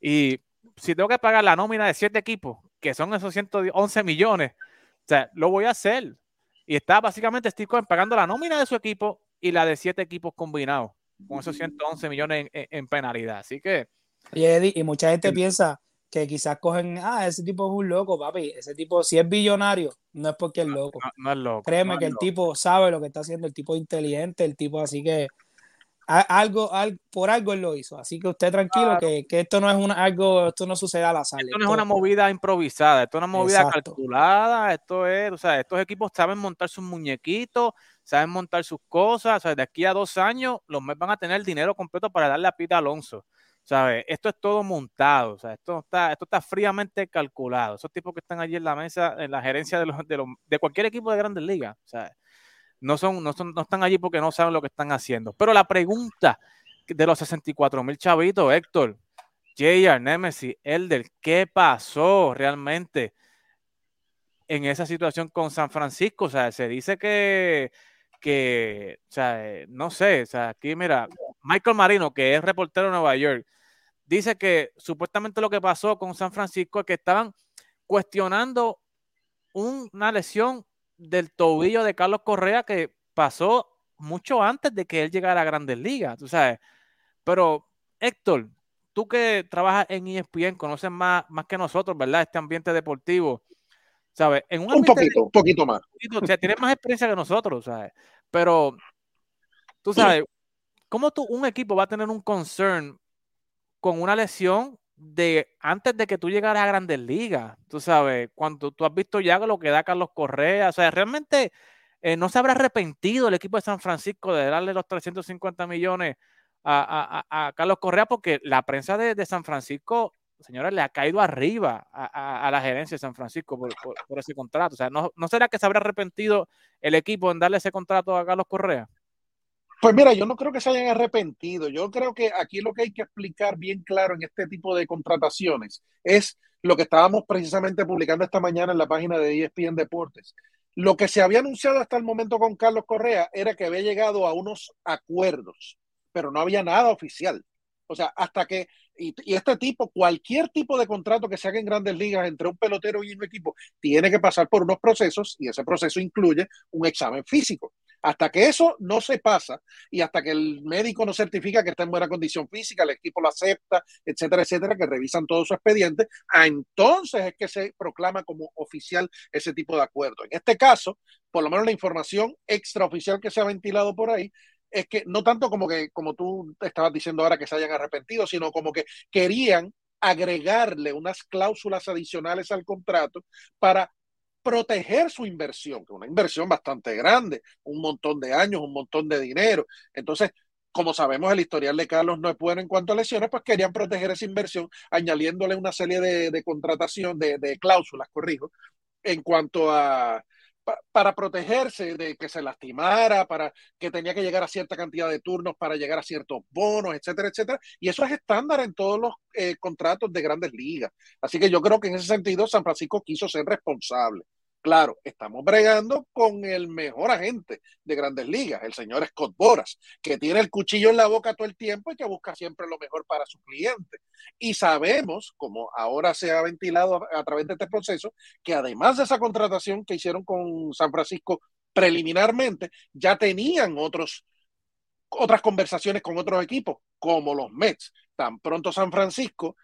Y si tengo que pagar la nómina de siete equipos, que son esos 111 millones, o sea, lo voy a hacer. Y está básicamente Steve Cohen pagando la nómina de su equipo y la de siete equipos combinados, con esos 111 millones en, penalidad. Así que. Oye, Eddie, y mucha gente piensa que quizás cogen, ah, ese tipo es un loco, papi. Ese tipo, si es billonario, no es porque es loco. No, es loco. Créeme que el tipo sabe lo que está haciendo, el tipo inteligente, el tipo así que algo, por algo él lo hizo. Así que usted tranquilo, que, esto no es una, algo, esto no sucede a la sala. Esto no es una movida improvisada, esto es una movida calculada, esto es, o sea, estos equipos saben montar sus muñequitos, saben montar sus cosas, o sea, de aquí a dos años los Mets van a tener el dinero completo para darle a Pita Alonso. ¿Sabes? Esto es todo montado, o sea, esto está, esto está fríamente calculado. Esos tipos que están allí en la mesa, en la gerencia de, los, de, los, de cualquier equipo de grandes ligas, no, son, no, son, no están allí porque no saben lo que están haciendo. Pero la pregunta de los 64 mil chavitos, Héctor, JR, Nemesis, Elder, ¿qué pasó realmente en esa situación con San Francisco? O sea, se dice que, no sé, o sea, aquí mira, Michael Marino, que es reportero de Nueva York, dice que supuestamente lo que pasó con San Francisco es que estaban cuestionando una lesión del tobillo de Carlos Correa que pasó mucho antes de que él llegara a Grandes Ligas, tú sabes. Pero, Héctor, tú que trabajas en ESPN, conoces más, más que nosotros, ¿verdad? Este ambiente deportivo, ¿sabes? En un, poquito, un poquito más. o sea, tienes más experiencia que nosotros, ¿sabes? Pero, tú sabes, ¿cómo tú, un equipo va a tener un concern con una lesión de antes de que tú llegaras a Grandes Ligas, tú sabes, cuando tú has visto ya lo que da Carlos Correa, o sea, realmente eh, no se habrá arrepentido el equipo de San Francisco de darle los 350 millones a, Carlos Correa porque la prensa de, San Francisco, señores, le ha caído arriba a, la gerencia de San Francisco por, por, ese contrato. O sea, ¿no, ¿no será que se habrá arrepentido el equipo en darle ese contrato a Carlos Correa? Pues mira, yo no creo que se hayan arrepentido. Yo creo que aquí lo que hay que explicar bien claro en este tipo de contrataciones es lo que estábamos precisamente publicando esta mañana en la página de ESPN Deportes. Lo que se había anunciado hasta el momento con Carlos Correa era que había llegado a unos acuerdos, pero no había nada oficial. O sea, hasta que, y, y, este tipo, cualquier tipo de contrato que se haga en grandes ligas entre un pelotero y un equipo, tiene que pasar por unos procesos y ese proceso incluye un examen físico. Hasta que eso no se pasa y hasta que el médico no certifica que está en buena condición física, el equipo lo acepta, etcétera, etcétera, que revisan todo su expediente, entonces es que se proclama como oficial ese tipo de acuerdo. En este caso, por lo menos la información extraoficial que se ha ventilado por ahí es que no tanto como que, como tú estabas diciendo ahora, que se hayan arrepentido, sino como que querían agregarle unas cláusulas adicionales al contrato para proteger su inversión, que es una inversión bastante grande, un montón de años, un montón de dinero. Entonces, como sabemos, el historial de Carlos no es bueno en cuanto a lesiones, pues querían proteger esa inversión añadiéndole una serie de, contratación, de, de, cláusulas, corrijo, en cuanto a para protegerse de que se lastimara, para que tenía que llegar a cierta cantidad de turnos para llegar a ciertos bonos, etcétera, etcétera. Y eso es estándar en todos los eh, contratos de grandes ligas. Así que yo creo que en ese sentido San Francisco quiso ser responsable. Claro, estamos bregando con el mejor agente de grandes ligas, el señor Scott Boras, que tiene el cuchillo en la boca todo el tiempo y que busca siempre lo mejor para su cliente. Y sabemos, como ahora se ha ventilado a, través de este proceso, que además de esa contratación que hicieron con San Francisco preliminarmente, ya tenían otros otras conversaciones con otros equipos, como los Mets. Tan pronto San Francisco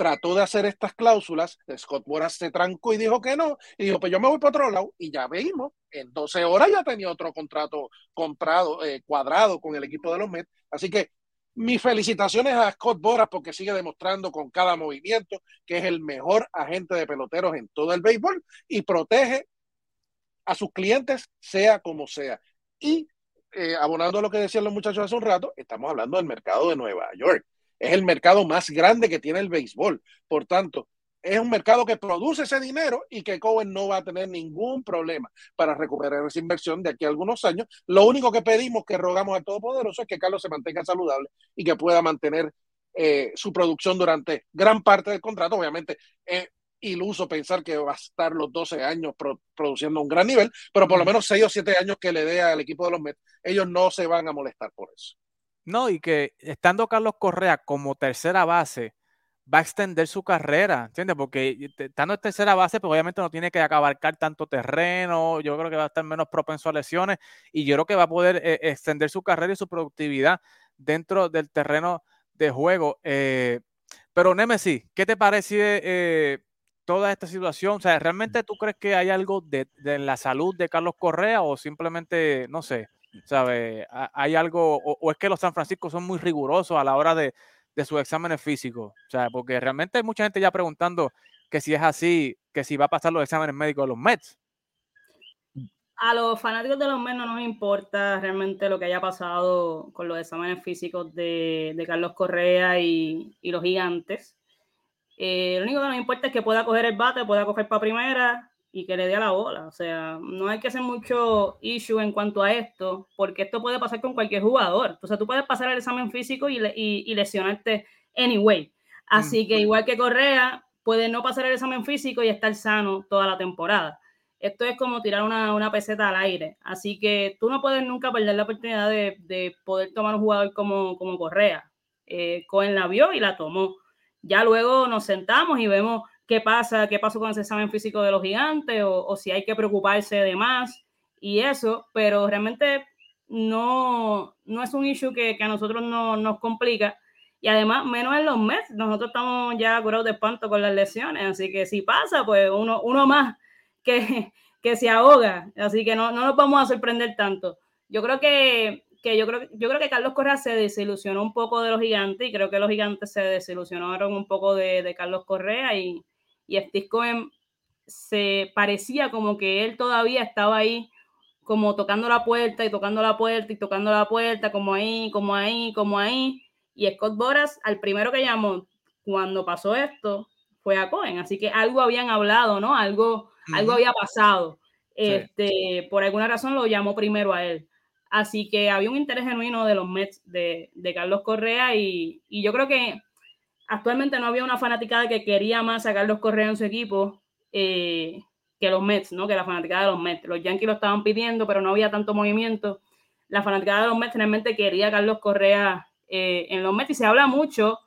trató de hacer estas cláusulas, Scott Boras se trancó y dijo que no, y dijo, pues yo me voy para otro lado, y ya vimos, en 12 horas ya tenía otro contrato comprado, eh, cuadrado con el equipo de los Mets, así que mis felicitaciones a Scott Boras porque sigue demostrando con cada movimiento que es el mejor agente de peloteros en todo el béisbol y protege a sus clientes sea como sea. Y eh, abonando a lo que decían los muchachos hace un rato, estamos hablando del mercado de Nueva York es el mercado más grande que tiene el béisbol. Por tanto, es un mercado que produce ese dinero y que Cohen no va a tener ningún problema para recuperar esa inversión de aquí a algunos años. Lo único que pedimos, que rogamos al Todopoderoso, es que Carlos se mantenga saludable y que pueda mantener eh, su producción durante gran parte del contrato. Obviamente, es iluso pensar que va a estar los 12 años produciendo un gran nivel, pero por lo menos 6 o 7 años que le dé al equipo de los Mets, ellos no se van a molestar por eso. No, y que estando Carlos Correa como tercera base, va a extender su carrera, ¿entiendes? Porque estando en tercera base, pues obviamente no tiene que acabarcar tanto terreno, yo creo que va a estar menos propenso a lesiones y yo creo que va a poder eh, extender su carrera y su productividad dentro del terreno de juego. Eh, pero Nemesis, ¿qué te parece eh, toda esta situación? O sea, ¿realmente tú crees que hay algo de, de la salud de Carlos Correa o simplemente, no sé, ¿Sabe? ¿Hay algo, o, es que los San Francisco son muy rigurosos a la hora de, de sus exámenes físicos? Porque realmente hay mucha gente ya preguntando que si es así, que si va a pasar los exámenes médicos de los Mets. A los fanáticos de los Mets no nos importa realmente lo que haya pasado con los exámenes físicos de, de Carlos Correa y, y los gigantes. Eh, lo único que nos importa es que pueda coger el bate, pueda coger para primera, y que le dé a la bola. O sea, no hay que hacer mucho issue en cuanto a esto, porque esto puede pasar con cualquier jugador. O sea, tú puedes pasar el examen físico y, y, lesionarte anyway. Así que igual que Correa, puede no pasar el examen físico y estar sano toda la temporada. Esto es como tirar una, una peseta al aire. Así que tú no puedes nunca perder la oportunidad de, de poder tomar un jugador como, como Correa. Eh, Cohen la vio y la tomó. Ya luego nos sentamos y vemos qué pasa, qué pasó con ese examen físico de los gigantes o, si hay que preocuparse de más y eso, pero realmente no, no es un issue que, a nosotros no, nos complica. Y además, menos en los meses, nosotros estamos ya curados de espanto con las lesiones, así que si pasa, pues uno, uno más que, que se ahoga, así que no, no nos vamos a sorprender tanto. Yo creo que, que yo creo, yo creo que Carlos Correa se desilusionó un poco de los gigantes y creo que los gigantes se desilusionaron un poco de, de Carlos Correa y, y Steve Cohen se parecía como que él todavía estaba ahí como tocando la puerta y tocando la puerta y tocando la puerta, como ahí, como ahí, como ahí. Y Scott Boras, al primero que llamó cuando pasó esto, fue a Cohen. Así que algo habían hablado, ¿no? Algo, algo había pasado. Este, Por alguna razón lo llamó primero a él. Así que había un interés genuino de los Mets de, de Carlos Correa y, y yo creo que actualmente no había una fanaticada que quería más a Carlos Correa en su equipo eh, que los Mets, ¿no? Que la fanaticada de los Mets. Los Yankees lo estaban pidiendo, pero no había tanto movimiento. La fanaticada de los Mets realmente quería a Carlos Correa eh, en los Mets y se habla mucho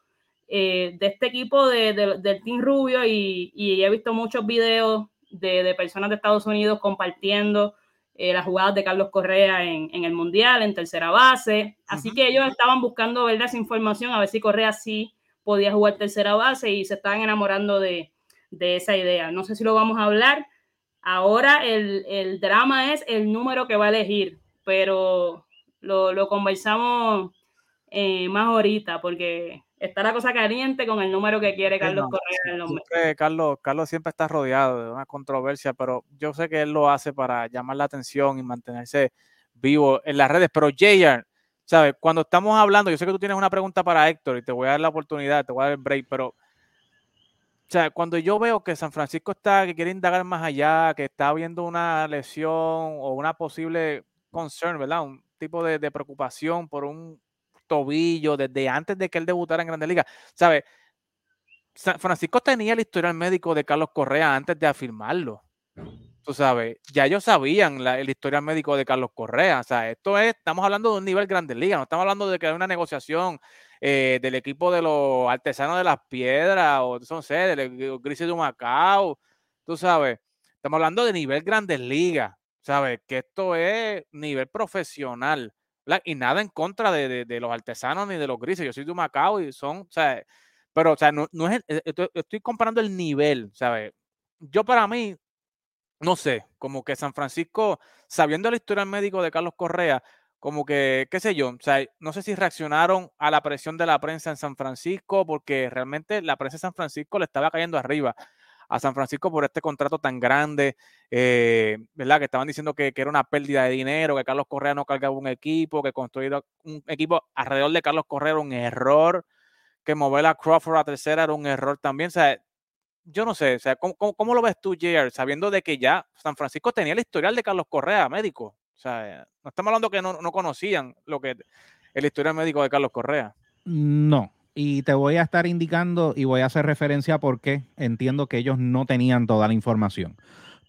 eh, de este equipo de, del Team Rubio y, he visto muchos videos de, personas de Estados Unidos compartiendo las jugadas de Carlos Correa en, el Mundial, en tercera base. Así que ellos estaban buscando ver esa información, a ver si Correa sí podía jugar tercera base y se estaban enamorando de, esa idea. No sé si lo vamos a hablar. Ahora el, drama es el número que va a elegir, pero lo, conversamos eh, más ahorita porque está la cosa caliente con el número que quiere Carlos Correa Carlos, Carlos siempre está rodeado de una controversia, pero yo sé que él lo hace para llamar la atención y mantenerse vivo en las redes. Pero JR, ¿sabes? Cuando estamos hablando, yo sé que tú tienes una pregunta para Héctor y te voy a dar la oportunidad, te voy a dar el break, pero, o sea, cuando yo veo que San Francisco está, que quiere indagar más allá, que está viendo una lesión o una posible concern, ¿verdad? Un tipo de, preocupación por un tobillo desde antes de que él debutara en Grandes Ligas, ¿sabes? San Francisco tenía el historial médico de Carlos Correa antes de afirmarlo. Tú sabes, ya ellos sabían la, el historial médico de Carlos Correa. O sea, esto es, estamos hablando de un nivel grande liga, no estamos hablando de que hay una negociación eh, del equipo de los artesanos de las piedras, o no sé, del Grises de Macao, tú sabes, estamos hablando de nivel grandes ligas, ¿sabes? Que esto es nivel profesional. Y nada en contra de, los artesanos ni de los grises. Yo soy de Macao y son, o sea, pero, o sea, no, es, eh, estoy, estoy comparando el nivel, ¿sabes? Yo para mí, no sé, como que San Francisco, sabiendo la historia médico de Carlos Correa, como que, qué sé yo, o sea, no sé si reaccionaron a la presión de la prensa en San Francisco, porque realmente la prensa de San Francisco le estaba cayendo arriba a San Francisco por este contrato tan grande, eh, ¿verdad? Que estaban diciendo que, era una pérdida de dinero, que Carlos Correa no cargaba un equipo, que construir un equipo alrededor de Carlos Correa era un error, que mover a Crawford a tercera era un error también, o yo no sé, o sea, ¿cómo, lo ves tú, Jair, sabiendo de que ya San Francisco tenía el historial de Carlos Correa, médico? O sea, no estamos hablando que no, conocían lo que el historial médico de Carlos Correa. No, y te voy a estar indicando y voy a hacer referencia porque entiendo que ellos no tenían toda la información.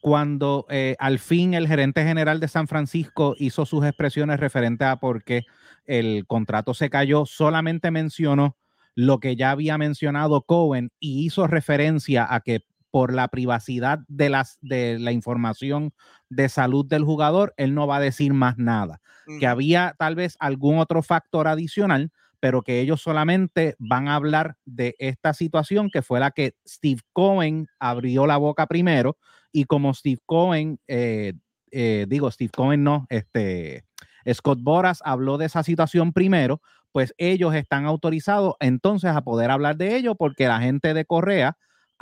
Cuando eh, al fin el gerente general de San Francisco hizo sus expresiones referente a por qué el contrato se cayó, solamente mencionó lo que ya había mencionado Cohen y hizo referencia a que por la privacidad de, las, de la información de salud del jugador, él no va a decir más nada. Que había tal vez algún otro factor adicional, pero que ellos solamente van a hablar de esta situación que fue la que Steve Cohen abrió la boca primero y como Steve Cohen, eh, eh, digo, Steve Cohen no, este, Scott Boras habló de esa situación primero, pues ellos están autorizados entonces a poder hablar de ello porque la gente de Correa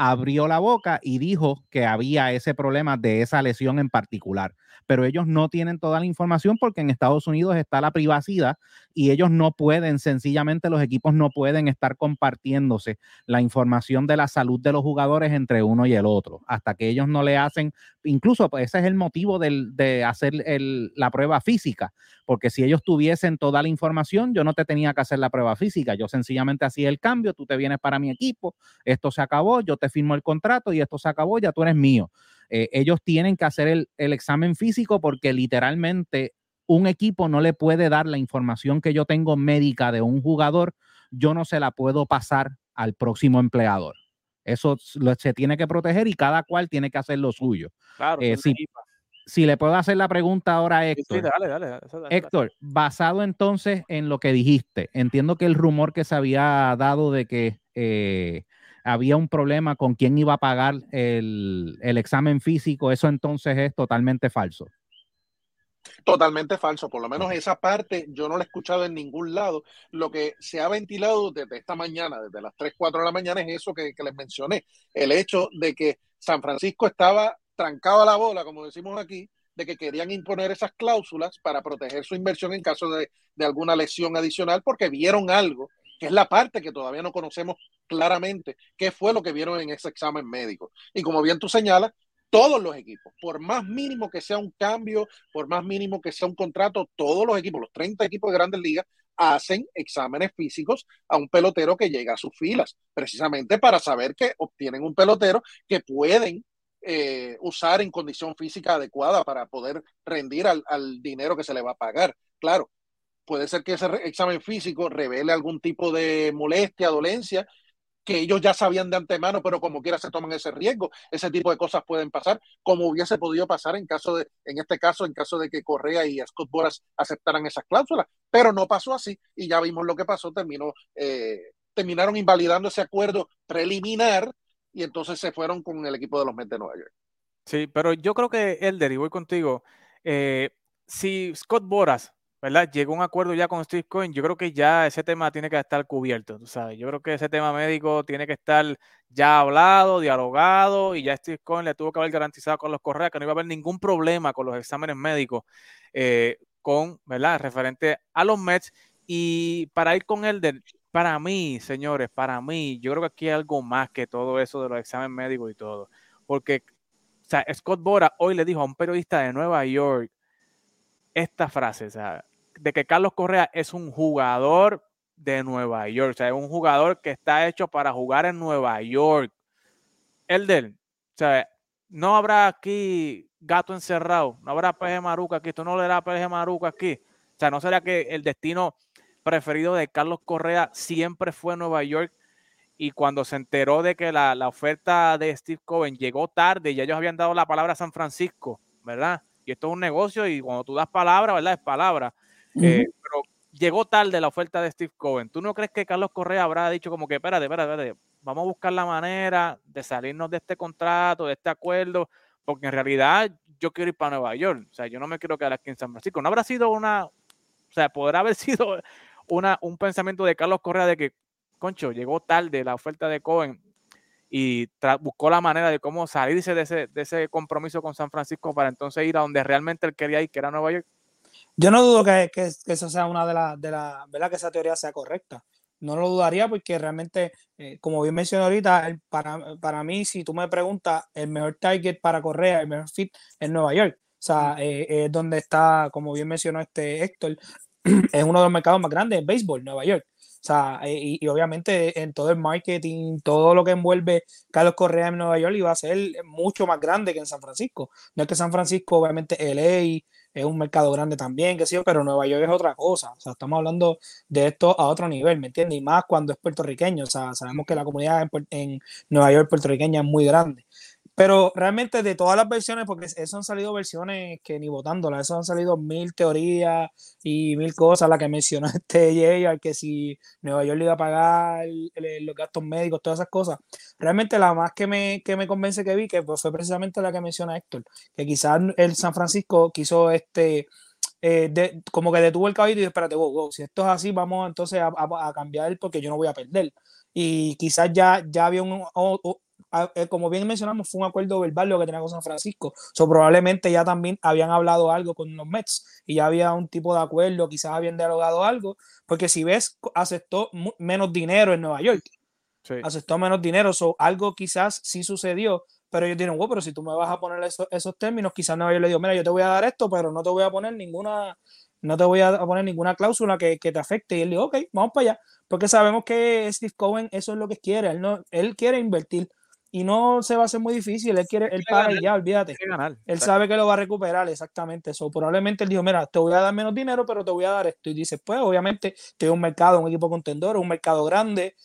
abrió la boca y dijo que había ese problema de esa lesión en particular. Pero ellos no tienen toda la información porque en Estados Unidos está la privacidad y ellos no pueden, sencillamente los equipos no pueden estar compartiéndose la información de la salud de los jugadores entre uno y el otro, hasta que ellos no le hacen, incluso pues, ese es el motivo de hacer la prueba física, porque si ellos tuviesen toda la información, yo no te tenía que hacer la prueba física, yo sencillamente hacía el cambio, tú te vienes para mi equipo, esto se acabó, yo te firmo el contrato y esto se acabó, ya tú eres mío. Eh, ellos tienen que hacer el, examen físico porque literalmente un equipo no le puede dar la información que yo tengo médica de un jugador, yo no se la puedo pasar al próximo empleador. Eso se tiene que proteger y cada cual tiene que hacer lo suyo. Claro, eh, si, le puedo hacer la pregunta ahora a Héctor. dale, dale, Héctor, basado entonces en lo que dijiste, entiendo que el rumor que se había dado de que eh, había un problema con quién iba a pagar el, examen físico, eso entonces es totalmente falso. Totalmente falso, por lo menos esa parte yo no la he escuchado en ningún lado. Lo que se ha ventilado desde esta mañana, desde las 3, 4 de la mañana, es eso que, les mencioné, el hecho de que San Francisco estaba trancado a la bola, como decimos aquí, de que querían imponer esas cláusulas para proteger su inversión en caso de, de alguna lesión adicional, porque vieron algo que es la parte que todavía no conocemos claramente, qué fue lo que vieron en ese examen médico. Y como bien tú señalas, todos los equipos, por más mínimo que sea un cambio, por más mínimo que sea un contrato, todos los equipos, los 30 equipos de grandes ligas, hacen exámenes físicos a un pelotero que llega a sus filas, precisamente para saber que obtienen un pelotero que pueden eh, usar en condición física adecuada para poder rendir al, al dinero que se le va a pagar. Claro, puede ser que ese examen físico revele algún tipo de molestia, dolencia, que ellos ya sabían de antemano, pero como quiera se toman ese riesgo. Ese tipo de cosas pueden pasar, como hubiese podido pasar en caso de, en este caso, en caso de que Correa y Scott Boras aceptaran esas cláusulas, pero no pasó así y ya vimos lo que pasó, terminó, eh, terminaron invalidando ese acuerdo preliminar y entonces se fueron con el equipo de los Mets de Nueva York. Sí, pero yo creo que Elder, y voy contigo, eh, si Scott Boras ¿verdad? Llegó un acuerdo ya con Steve Cohen, yo creo que ya ese tema tiene que estar cubierto, tú sabes. Yo creo que ese tema médico tiene que estar ya hablado, dialogado, y ya Steve Cohen le tuvo que haber garantizado con los Correa que no iba a haber ningún problema con los exámenes médicos eh, con, ¿verdad? Referente a los Mets. Y para ir con él, para mí, señores, para mí, yo creo que aquí hay algo más que todo eso de los exámenes médicos y todo. Porque, o sea, Scott Bora hoy le dijo a un periodista de Nueva York esta frase, sea, de que Carlos Correa es un jugador de Nueva York, o sea, es un jugador que está hecho para jugar en Nueva York. Elder, sea, no habrá aquí gato encerrado, no habrá peje maruca aquí, esto no le da peje maruca aquí. O sea, ¿no será que el destino preferido de Carlos Correa siempre fue Nueva York? Y cuando se enteró de que la, oferta de Steve Cohen llegó tarde, y ellos habían dado la palabra a San Francisco, ¿verdad? Y esto es un negocio y cuando tú das palabra, ¿verdad? Es palabra. Eh, pero llegó tarde la oferta de Steve Cohen. ¿Tú no crees que Carlos Correa habrá dicho como que, espérate, espérate, espérate, vamos a buscar la manera de salirnos de este contrato, de este acuerdo, porque en realidad yo quiero ir para Nueva York. O sea, yo no me quiero quedar aquí en San Francisco. No habrá sido una, o sea, podrá haber sido una, un pensamiento de Carlos Correa de que, concho, llegó tarde la oferta de Cohen y buscó la manera de cómo salirse de ese, de ese compromiso con San Francisco para entonces ir a donde realmente él quería ir, que era Nueva York. Yo no dudo que, que, que eso sea una de las, de la, ¿verdad? Que esa teoría sea correcta. No lo dudaría porque realmente, eh, como bien mencioné ahorita, para, para mí, si tú me preguntas, el mejor target para Correa, el mejor fit es Nueva York. O sea, eh, es donde está, como bien mencionó este Héctor, es uno de los mercados más grandes de béisbol, Nueva York. O sea, eh, y, y, obviamente en todo el marketing, todo lo que envuelve Carlos Correa en Nueva York iba a ser mucho más grande que en San Francisco. No es que San Francisco, obviamente, LA, es un mercado grande también, que sí, pero Nueva York es otra cosa. O sea, estamos hablando de esto a otro nivel, ¿me entiendes? Y más cuando es puertorriqueño. O sea, sabemos que la comunidad en, en Nueva York puertorriqueña es muy grande. Pero realmente de todas las versiones, porque eso han salido versiones que ni votándolas, eso han salido mil teorías y mil cosas, la que mencionaste Jay, que si Nueva York le iba a pagar los gastos médicos, todas esas cosas. Realmente la más que me, que me convence que vi, que fue precisamente la que menciona Héctor, que quizás el San Francisco quiso este... Eh, como que detuvo el caballo y dijo, espérate, si esto es así, vamos entonces a, a, cambiar porque yo no voy a perder. Y quizás ya, ya había un, como bien mencionamos, fue un acuerdo verbal lo que tenía con San Francisco. So, probablemente ya también habían hablado algo con los Mets y ya había un tipo de acuerdo, quizás habían dialogado algo, porque si ves, aceptó menos dinero en Nueva York. Aceptó menos dinero, so, algo quizás sí sucedió, pero ellos dijeron, wow, pero si tú me vas a poner esos, términos, quizás Nueva York le dijo, mira, yo te voy a dar esto, pero no te voy a poner ninguna, no te voy a poner ninguna cláusula que, que te afecte. Y él dijo, ok, vamos para allá, porque sabemos que Steve Cohen eso es lo que quiere, él, no, él quiere invertir y no se va a hacer muy difícil. Él quiere, él paga y ya, olvídate. él sabe que lo va a recuperar, exactamente. Eso probablemente él dijo: Mira, te voy a dar menos dinero, pero te voy a dar esto. Y dice: Pues, obviamente, estoy un mercado, un equipo contendor, un mercado grande.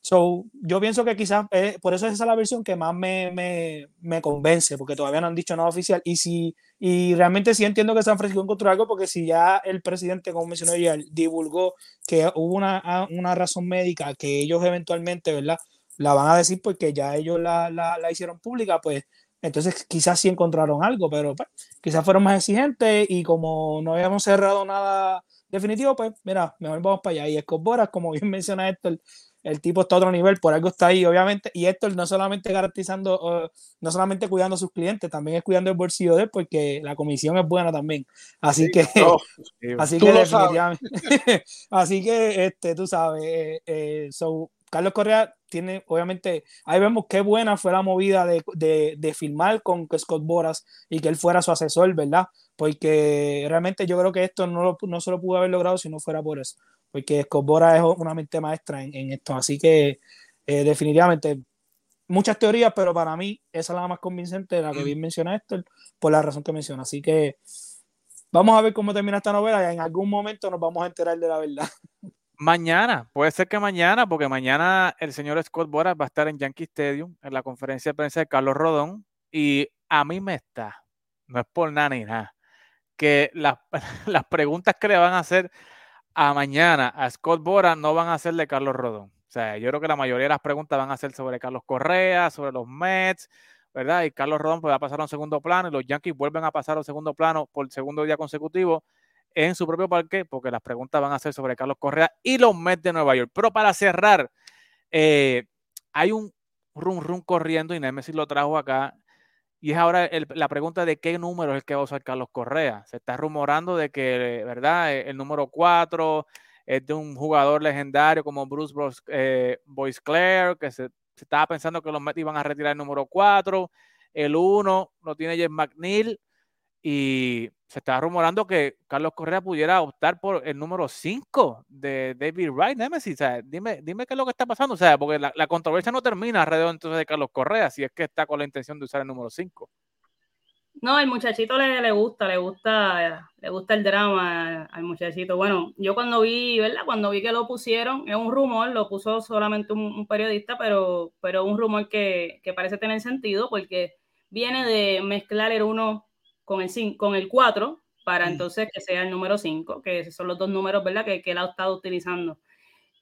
So, yo pienso que quizás eh, por eso esa es la versión que más me, me, me, convence, porque todavía no han dicho nada oficial. Y si y realmente sí entiendo que San Francisco encontró algo, porque si ya el presidente, como mencionó ayer, divulgó que hubo una, una razón médica que ellos eventualmente, ¿verdad? La van a decir porque ya ellos la, la, la hicieron pública, pues entonces quizás sí encontraron algo, pero pues, quizás fueron más exigentes y como no habíamos cerrado nada definitivo, pues mira, mejor vamos para allá. Y Escoboras, como bien menciona Héctor, el tipo está a otro nivel, por algo está ahí, obviamente. Y Héctor no solamente garantizando, no solamente cuidando a sus clientes, también es cuidando el bolsillo de él, porque la comisión es buena también. Así que, así que definitivamente, así que, este, tú sabes, eh, eh so, Carlos Correa tiene, obviamente, ahí vemos qué buena fue la movida de, de, de firmar con Scott Boras y que él fuera su asesor, ¿verdad? Porque realmente yo creo que esto no, lo, no se lo pudo haber logrado si no fuera por eso. Porque Scott Boras es una mente maestra en, en esto. Así que eh, definitivamente muchas teorías, pero para mí esa es la más convincente, la que bien menciona Héctor, por la razón que menciona. Así que vamos a ver cómo termina esta novela y en algún momento nos vamos a enterar de la verdad. Mañana, puede ser que mañana, porque mañana el señor Scott Boras va a estar en Yankee Stadium en la conferencia de prensa de Carlos Rodón y a mí me está, no es por nada ni nada, que las, las preguntas que le van a hacer a mañana a Scott Boras no van a ser de Carlos Rodón. O sea, yo creo que la mayoría de las preguntas van a ser sobre Carlos Correa, sobre los Mets, ¿verdad? Y Carlos Rodón pues, va a pasar a un segundo plano y los Yankees vuelven a pasar a un segundo plano por el segundo día consecutivo en su propio parque, porque las preguntas van a ser sobre Carlos Correa y los Mets de Nueva York. Pero para cerrar, eh, hay un rum rum corriendo y Nemesis lo trajo acá. Y es ahora la pregunta de qué número es el que va a usar Carlos Correa. Se está rumorando de que, ¿verdad? E, el número 4 es de un jugador legendario como Bruce Bros, eh, Boyce Clare, que se, estaba pensando que los Mets iban a retirar el número 4. El 1 lo tiene Jeff McNeil. Y se estaba rumorando que Carlos Correa pudiera optar por el número 5 de David Wright, Nemesis. dime, dime qué es lo que está pasando. O sea, porque la, controversia no termina alrededor entonces de Carlos Correa, si es que está con la intención de usar el número 5. No, el muchachito le, le, gusta, le gusta, le gusta el drama al muchachito. Bueno, yo cuando vi, ¿verdad? Cuando vi que lo pusieron, es un rumor, lo puso solamente un, periodista, pero, pero un rumor que, que, parece tener sentido porque viene de mezclar el 1 con el, con el 4 para entonces que sea el número 5, que esos son los dos números, ¿verdad? Que, que él ha estado utilizando.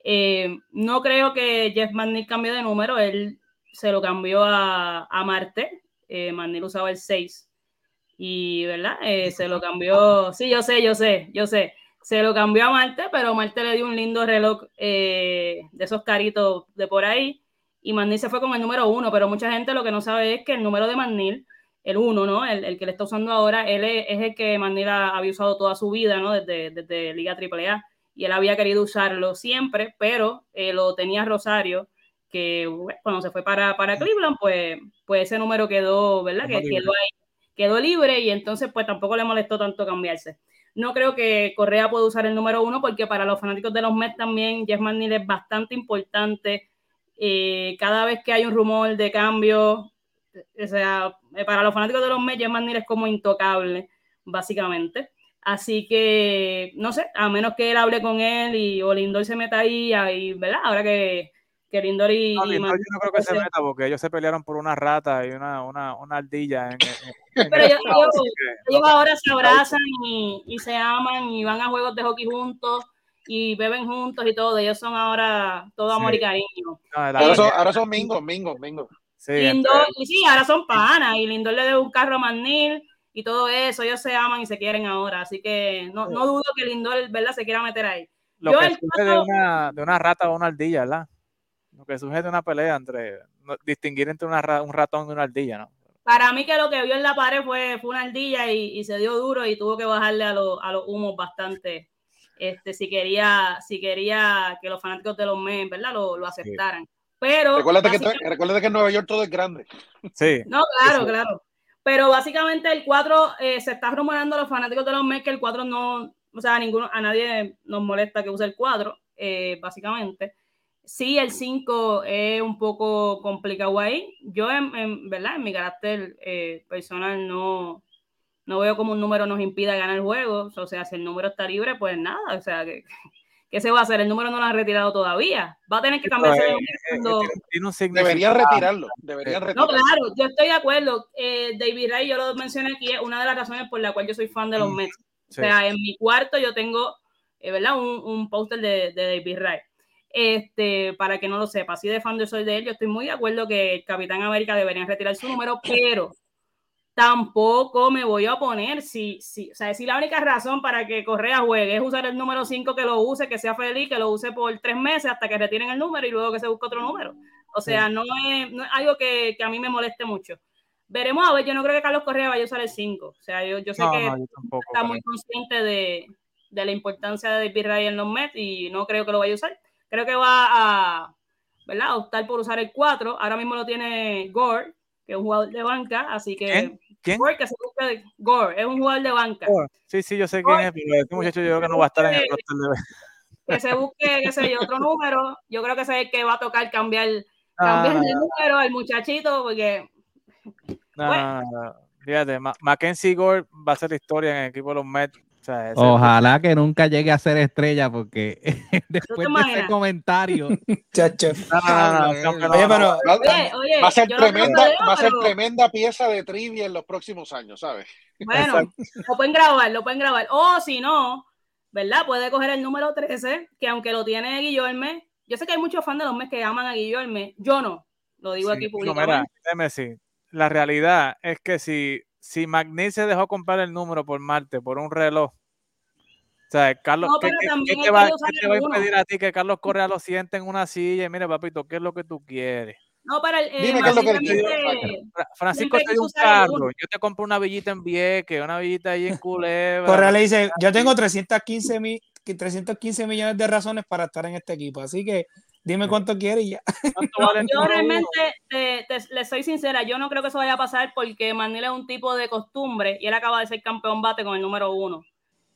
Eh, no creo que Jeff McNeil cambie de número, él se lo cambió a, a Marte, eh, McNeil usaba el 6 y, ¿verdad? Eh, se lo cambió, sí, yo sé, yo sé, yo sé, se lo cambió a Marte, pero Marte le dio un lindo reloj eh, de esos caritos de por ahí y McNeil se fue con el número 1, pero mucha gente lo que no sabe es que el número de McNeil el 1, ¿no? El, el, que le está usando ahora, él es, el que Manila había usado toda su vida, ¿no? Desde, desde Liga AAA. Y él había querido usarlo siempre, pero eh, lo tenía Rosario, que cuando se fue para, para Cleveland, pues, pues ese número quedó, ¿verdad? Que quedó ahí, quedó libre y entonces pues tampoco le molestó tanto cambiarse. No creo que Correa pueda usar el número uno porque para los fanáticos de los Mets también Jeff McNeil es bastante importante. Eh, cada vez que hay un rumor de cambio, o sea, eh, para los fanáticos de los Mets, Jeff es como intocable, básicamente. Así que, no sé, a menos que él hable con él y o Lindor se meta ahí, ahí ¿verdad? Ahora que, que Lindor y... No, Lindor yo no creo que se meta porque ellos se pelearon por una rata y una, una, una ardilla. En, Pero ellos, ellos, ahora se abrazan y, y, se aman y van a juegos de hockey juntos y beben juntos y todo. Ellos son ahora todo amor y cariño. ahora, son, ahora son mingos, mingos, mingos. Sí, Lindor, y sí, ahora son panas, y Lindor le debe un carro a Manil y todo eso, ellos se aman y se quieren ahora, así que no, no dudo que Lindor, ¿verdad?, se quiera meter ahí. Lo Yo que de, una, de una rata o una ardilla, ¿verdad? Lo que surge de una pelea entre, distinguir entre una, un ratón y una ardilla, ¿no? Para mí que lo que vio en la pared fue, fue una ardilla y, y se dio duro y tuvo que bajarle a, a los humos bastante, este, si quería, si quería que los fanáticos de los men, ¿verdad?, lo, lo aceptaran. Pero. Recuérdate que, que en Nueva York todo es grande. Sí. No, claro, claro. Pero básicamente el 4 eh, se está rumorando a los fanáticos de los Mets que el 4 no. O sea, a, ninguno, a nadie nos molesta que use el 4, eh, básicamente. Sí, el 5 es un poco complicado ahí. Yo, en, verdad, en mi carácter eh, personal, no, no veo como un número nos impida ganar el juego. O sea, si el número está libre, pues nada. O sea, que, ¿qué se va a hacer? El número no lo han retirado todavía. Va a tener que cambiarse. Eh, eh, debería retirarlo. Deberían retirarlo. No, claro, yo estoy de acuerdo. Eh, David Ray, yo lo mencioné aquí, es una de las razones por la cual yo soy fan de los mm, Mets. O sea, en mi cuarto yo tengo, ¿verdad? Un, un póster de, de, David Ray. Este, para que no lo sepa, así de fan yo soy de él, yo estoy muy de acuerdo que el Capitán América debería retirar su número, pero tampoco me voy a oponer. Si, si, o sea, si la única razón para que Correa juegue es usar el número 5, que lo use, que sea feliz, que lo use por tres meses hasta que retiren el número y luego que se busque otro número. O sea, no, es, no, es, algo que, que, a mí me moleste mucho. Veremos a ver, yo no creo que Carlos Correa vaya a usar el 5. O sea, yo, yo sé que está muy consciente de, de, la importancia de David Ray en los Mets y no creo que lo vaya a usar. Creo que va a, ¿verdad? optar por usar el 4. Ahora mismo lo tiene Gore, que es un jugador de banca, así que ¿Quién? Gore, que se busca de Gore, es un jugador de banca. Sí, sí, yo sé quién es, pero este muchacho yo creo que no va a estar en el roster de que se busque, qué sé yo, otro número. Yo creo que ese es el que va a tocar cambiar, cambiar de número al muchachito, porque. No, bueno. fíjate, Mackenzie Gore va a hacer historia en el equipo de los Mets Ojalá que nunca llegue a ser estrella, porque después de ese comentario. va a ser tremenda, va a ser tremenda pieza de trivia en los próximos años, ¿sabes? Bueno, lo pueden grabar, lo pueden grabar. O si no, ¿verdad? Puede coger el número 13, que aunque lo tiene Guillorme, yo sé que hay muchos fans de los mes que aman a Guillorme, yo no, lo digo aquí públicamente. No, La realidad es que si si Magni se dejó comprar el número por Marte, por un reloj, o sea, Carlos, ¿qué, te va, a impedir a ti que Carlos Correa lo siente en una silla y mire, papito, ¿qué es lo que tú quieres? No, para el. Eh, Dime qué es lo que Francisco te dio un carro. Yo te compro una villita en Vieques, una villita ahí en Culebra. Correa le dice: Yo tengo 315, mil 315 millones de razones para estar en este equipo. Así que Dime cuánto quiere y ya. yo realmente, le soy sincera, yo no creo que eso vaya a pasar porque Manil es un tipo de costumbre y él acaba de ser campeón bate con el número uno.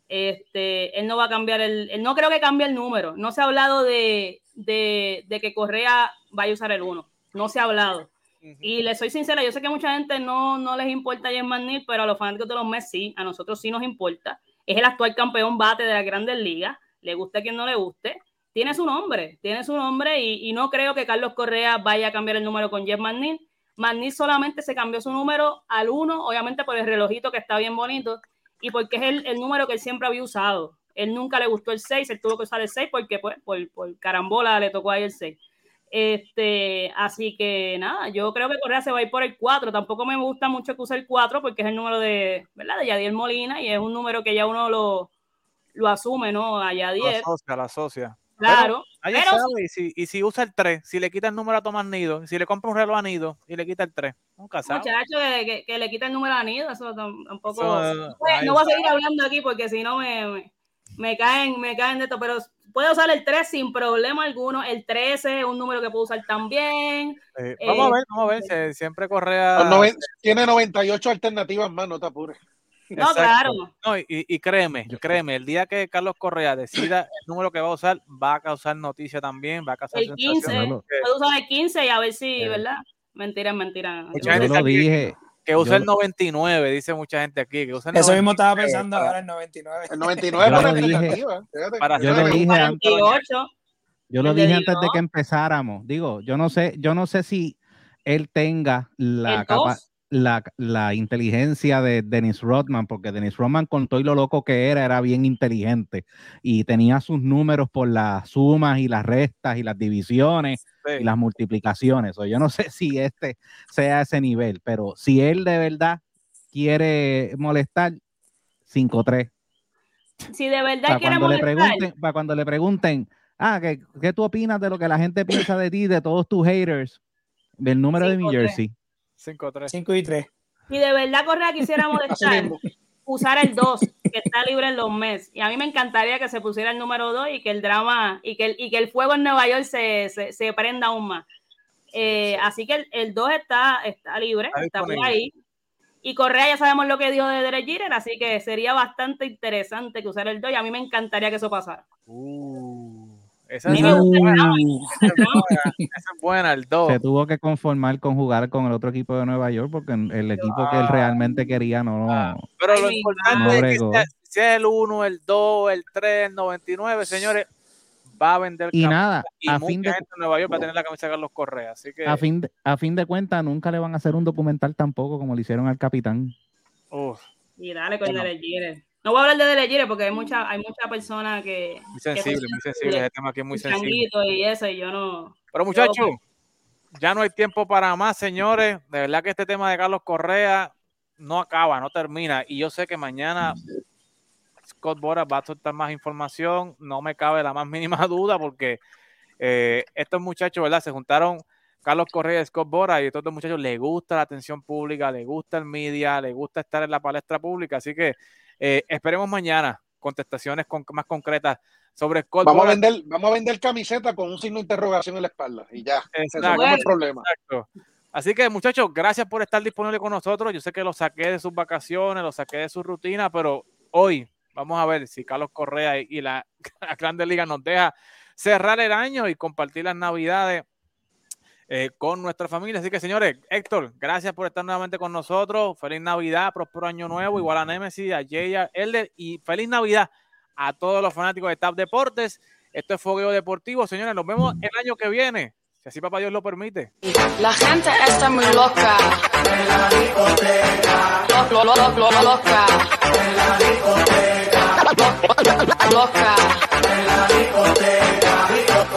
Este, él no va a cambiar el, él no creo que cambie el número. No se ha hablado de, de, de que Correa vaya a usar el uno. No se ha hablado. Y le soy sincera, yo sé que mucha gente no, no les importa James McNeil, pero a los fanáticos de los Mets sí, a nosotros sí nos importa. Es el actual campeón bate de las grandes ligas, le guste a quien no le guste. Tiene su nombre, tiene su nombre y, no creo que Carlos Correa vaya a cambiar el número con Jeff McNeil. McNeil solamente se cambió su número al 1, obviamente por el relojito que está bien bonito y porque es el, el número que él siempre había usado. Él nunca le gustó el 6, él tuvo que usar el 6 porque pues, por, por carambola le tocó ahí el 6. Este, así que nada, yo creo que Correa se va a ir por el 4. Tampoco me gusta mucho que use el 4 porque es el número de, ¿verdad? De Yadier Molina y es un número que ya uno lo, lo asume, ¿no? A Yadier. La socia, la socia. Claro. Pero, sabe, y, si, y si usa el 3, si le quita el número a Tomás Nido, si le compra un reloj a Nido y le quita el 3, nunca sabe. Muchacho, que, que, le quita el número a Nido, eso tampoco. no, voy a seguir hablando aquí porque si no me, me, caen, me caen de esto, pero puede usar el 3 sin problema alguno. El 13 es un número que puedo usar también. vamos a ver, vamos a ver. siempre Correa. tiene 98 alternativas más, no te apures. No, claro. No, y, y, créeme, créeme, el día que Carlos Correa decida el número que va a usar, va a causar noticia también, va a causar El 15, puede usar el 15 y a ver si, ¿verdad? Mentira, mentira. Yo lo dije. Que usa el 99, dice mucha gente aquí. Que usa Eso mismo estaba pensando ahora, el 99. El 99 yo lo dije, para yo lo dije antes, yo lo dije antes de que empezáramos. Digo, yo no sé, yo no sé si él tenga la capacidad la, la, inteligencia de Dennis Rodman, porque Dennis Rodman con todo y lo loco que era, era bien inteligente y tenía sus números por las sumas y las restas y las divisiones y las multiplicaciones. O yo no sé si este sea ese nivel, pero si él de verdad quiere molestar, 5-3. Si de verdad quiere molestar. Le pregunten, para cuando le pregunten, ah, ¿qué, ¿qué, tú opinas de lo que la gente piensa de ti, de todos tus haters, del número de mi jersey? 5 y 3. Y de verdad Correa quisiera molestar, usar el 2, que está libre en los meses. Y a mí me encantaría que se pusiera el número 2 y que el drama y que el, y que el fuego en Nueva York se, se, prenda aún más. Eh, así que el, 2 está, está libre, está, por ahí. Y Correa ya sabemos lo que dijo de Derek Jeter, así que sería bastante interesante que usara el 2 y a mí me encantaría que eso pasara. Uh. Esa es, buena, es buena, el 2. Se tuvo que conformar con jugar con el otro equipo de Nueva York porque el equipo que él realmente quería no. Ah, pero lo importante es que sea, el 1, el 2, el 3, el 99, señores, va a vender. Y nada, y a fin de gente en Nueva York va a tener la camisa de Carlos Correa. Así que... a, fin de, a fin de cuentas, nunca le van a hacer un documental tampoco como le hicieron al capitán. Uf. Y dale con el no voy a hablar de Delegire porque hay mucha, hay mucha persona que. Muy sensible, muy sensible. Ese tema aquí es muy sensible. Y eso, y yo no. Pero muchachos, ya no hay tiempo para más, señores. De verdad que este tema de Carlos Correa no acaba, no termina. Y yo sé que mañana Scott Boras va a soltar más información. No me cabe la más mínima duda porque eh, estos muchachos, ¿verdad? Se juntaron. Carlos Correa y Scott Bora y a estos dos muchachos les gusta la atención pública, les gusta el media, les gusta estar en la palestra pública, así que eh, esperemos mañana contestaciones más concretas sobre vamos A vender, vamos a vender camiseta con un signo de interrogación en la espalda y ya, el problema. Así que muchachos, gracias por estar disponible con nosotros. Yo sé que lo saqué de sus vacaciones, lo saqué de su rutina, pero hoy vamos a ver si Carlos Correa y la, la Grande Liga nos deja cerrar el año y compartir las navidades eh, con nuestra familia. Así que, señores, Héctor, gracias por estar nuevamente con nosotros. Feliz Navidad, próspero año nuevo, igual a Nemesis, a Jay, Elder y feliz Navidad a todos los fanáticos de TAP Deportes. Esto es Fogueo Deportivo, señores. Nos vemos el año que viene, si así papá Dios lo permite. La gente está muy loca. En la discoteca. Lo, lo, lo, loca. En la discoteca. Loca. En la discoteca.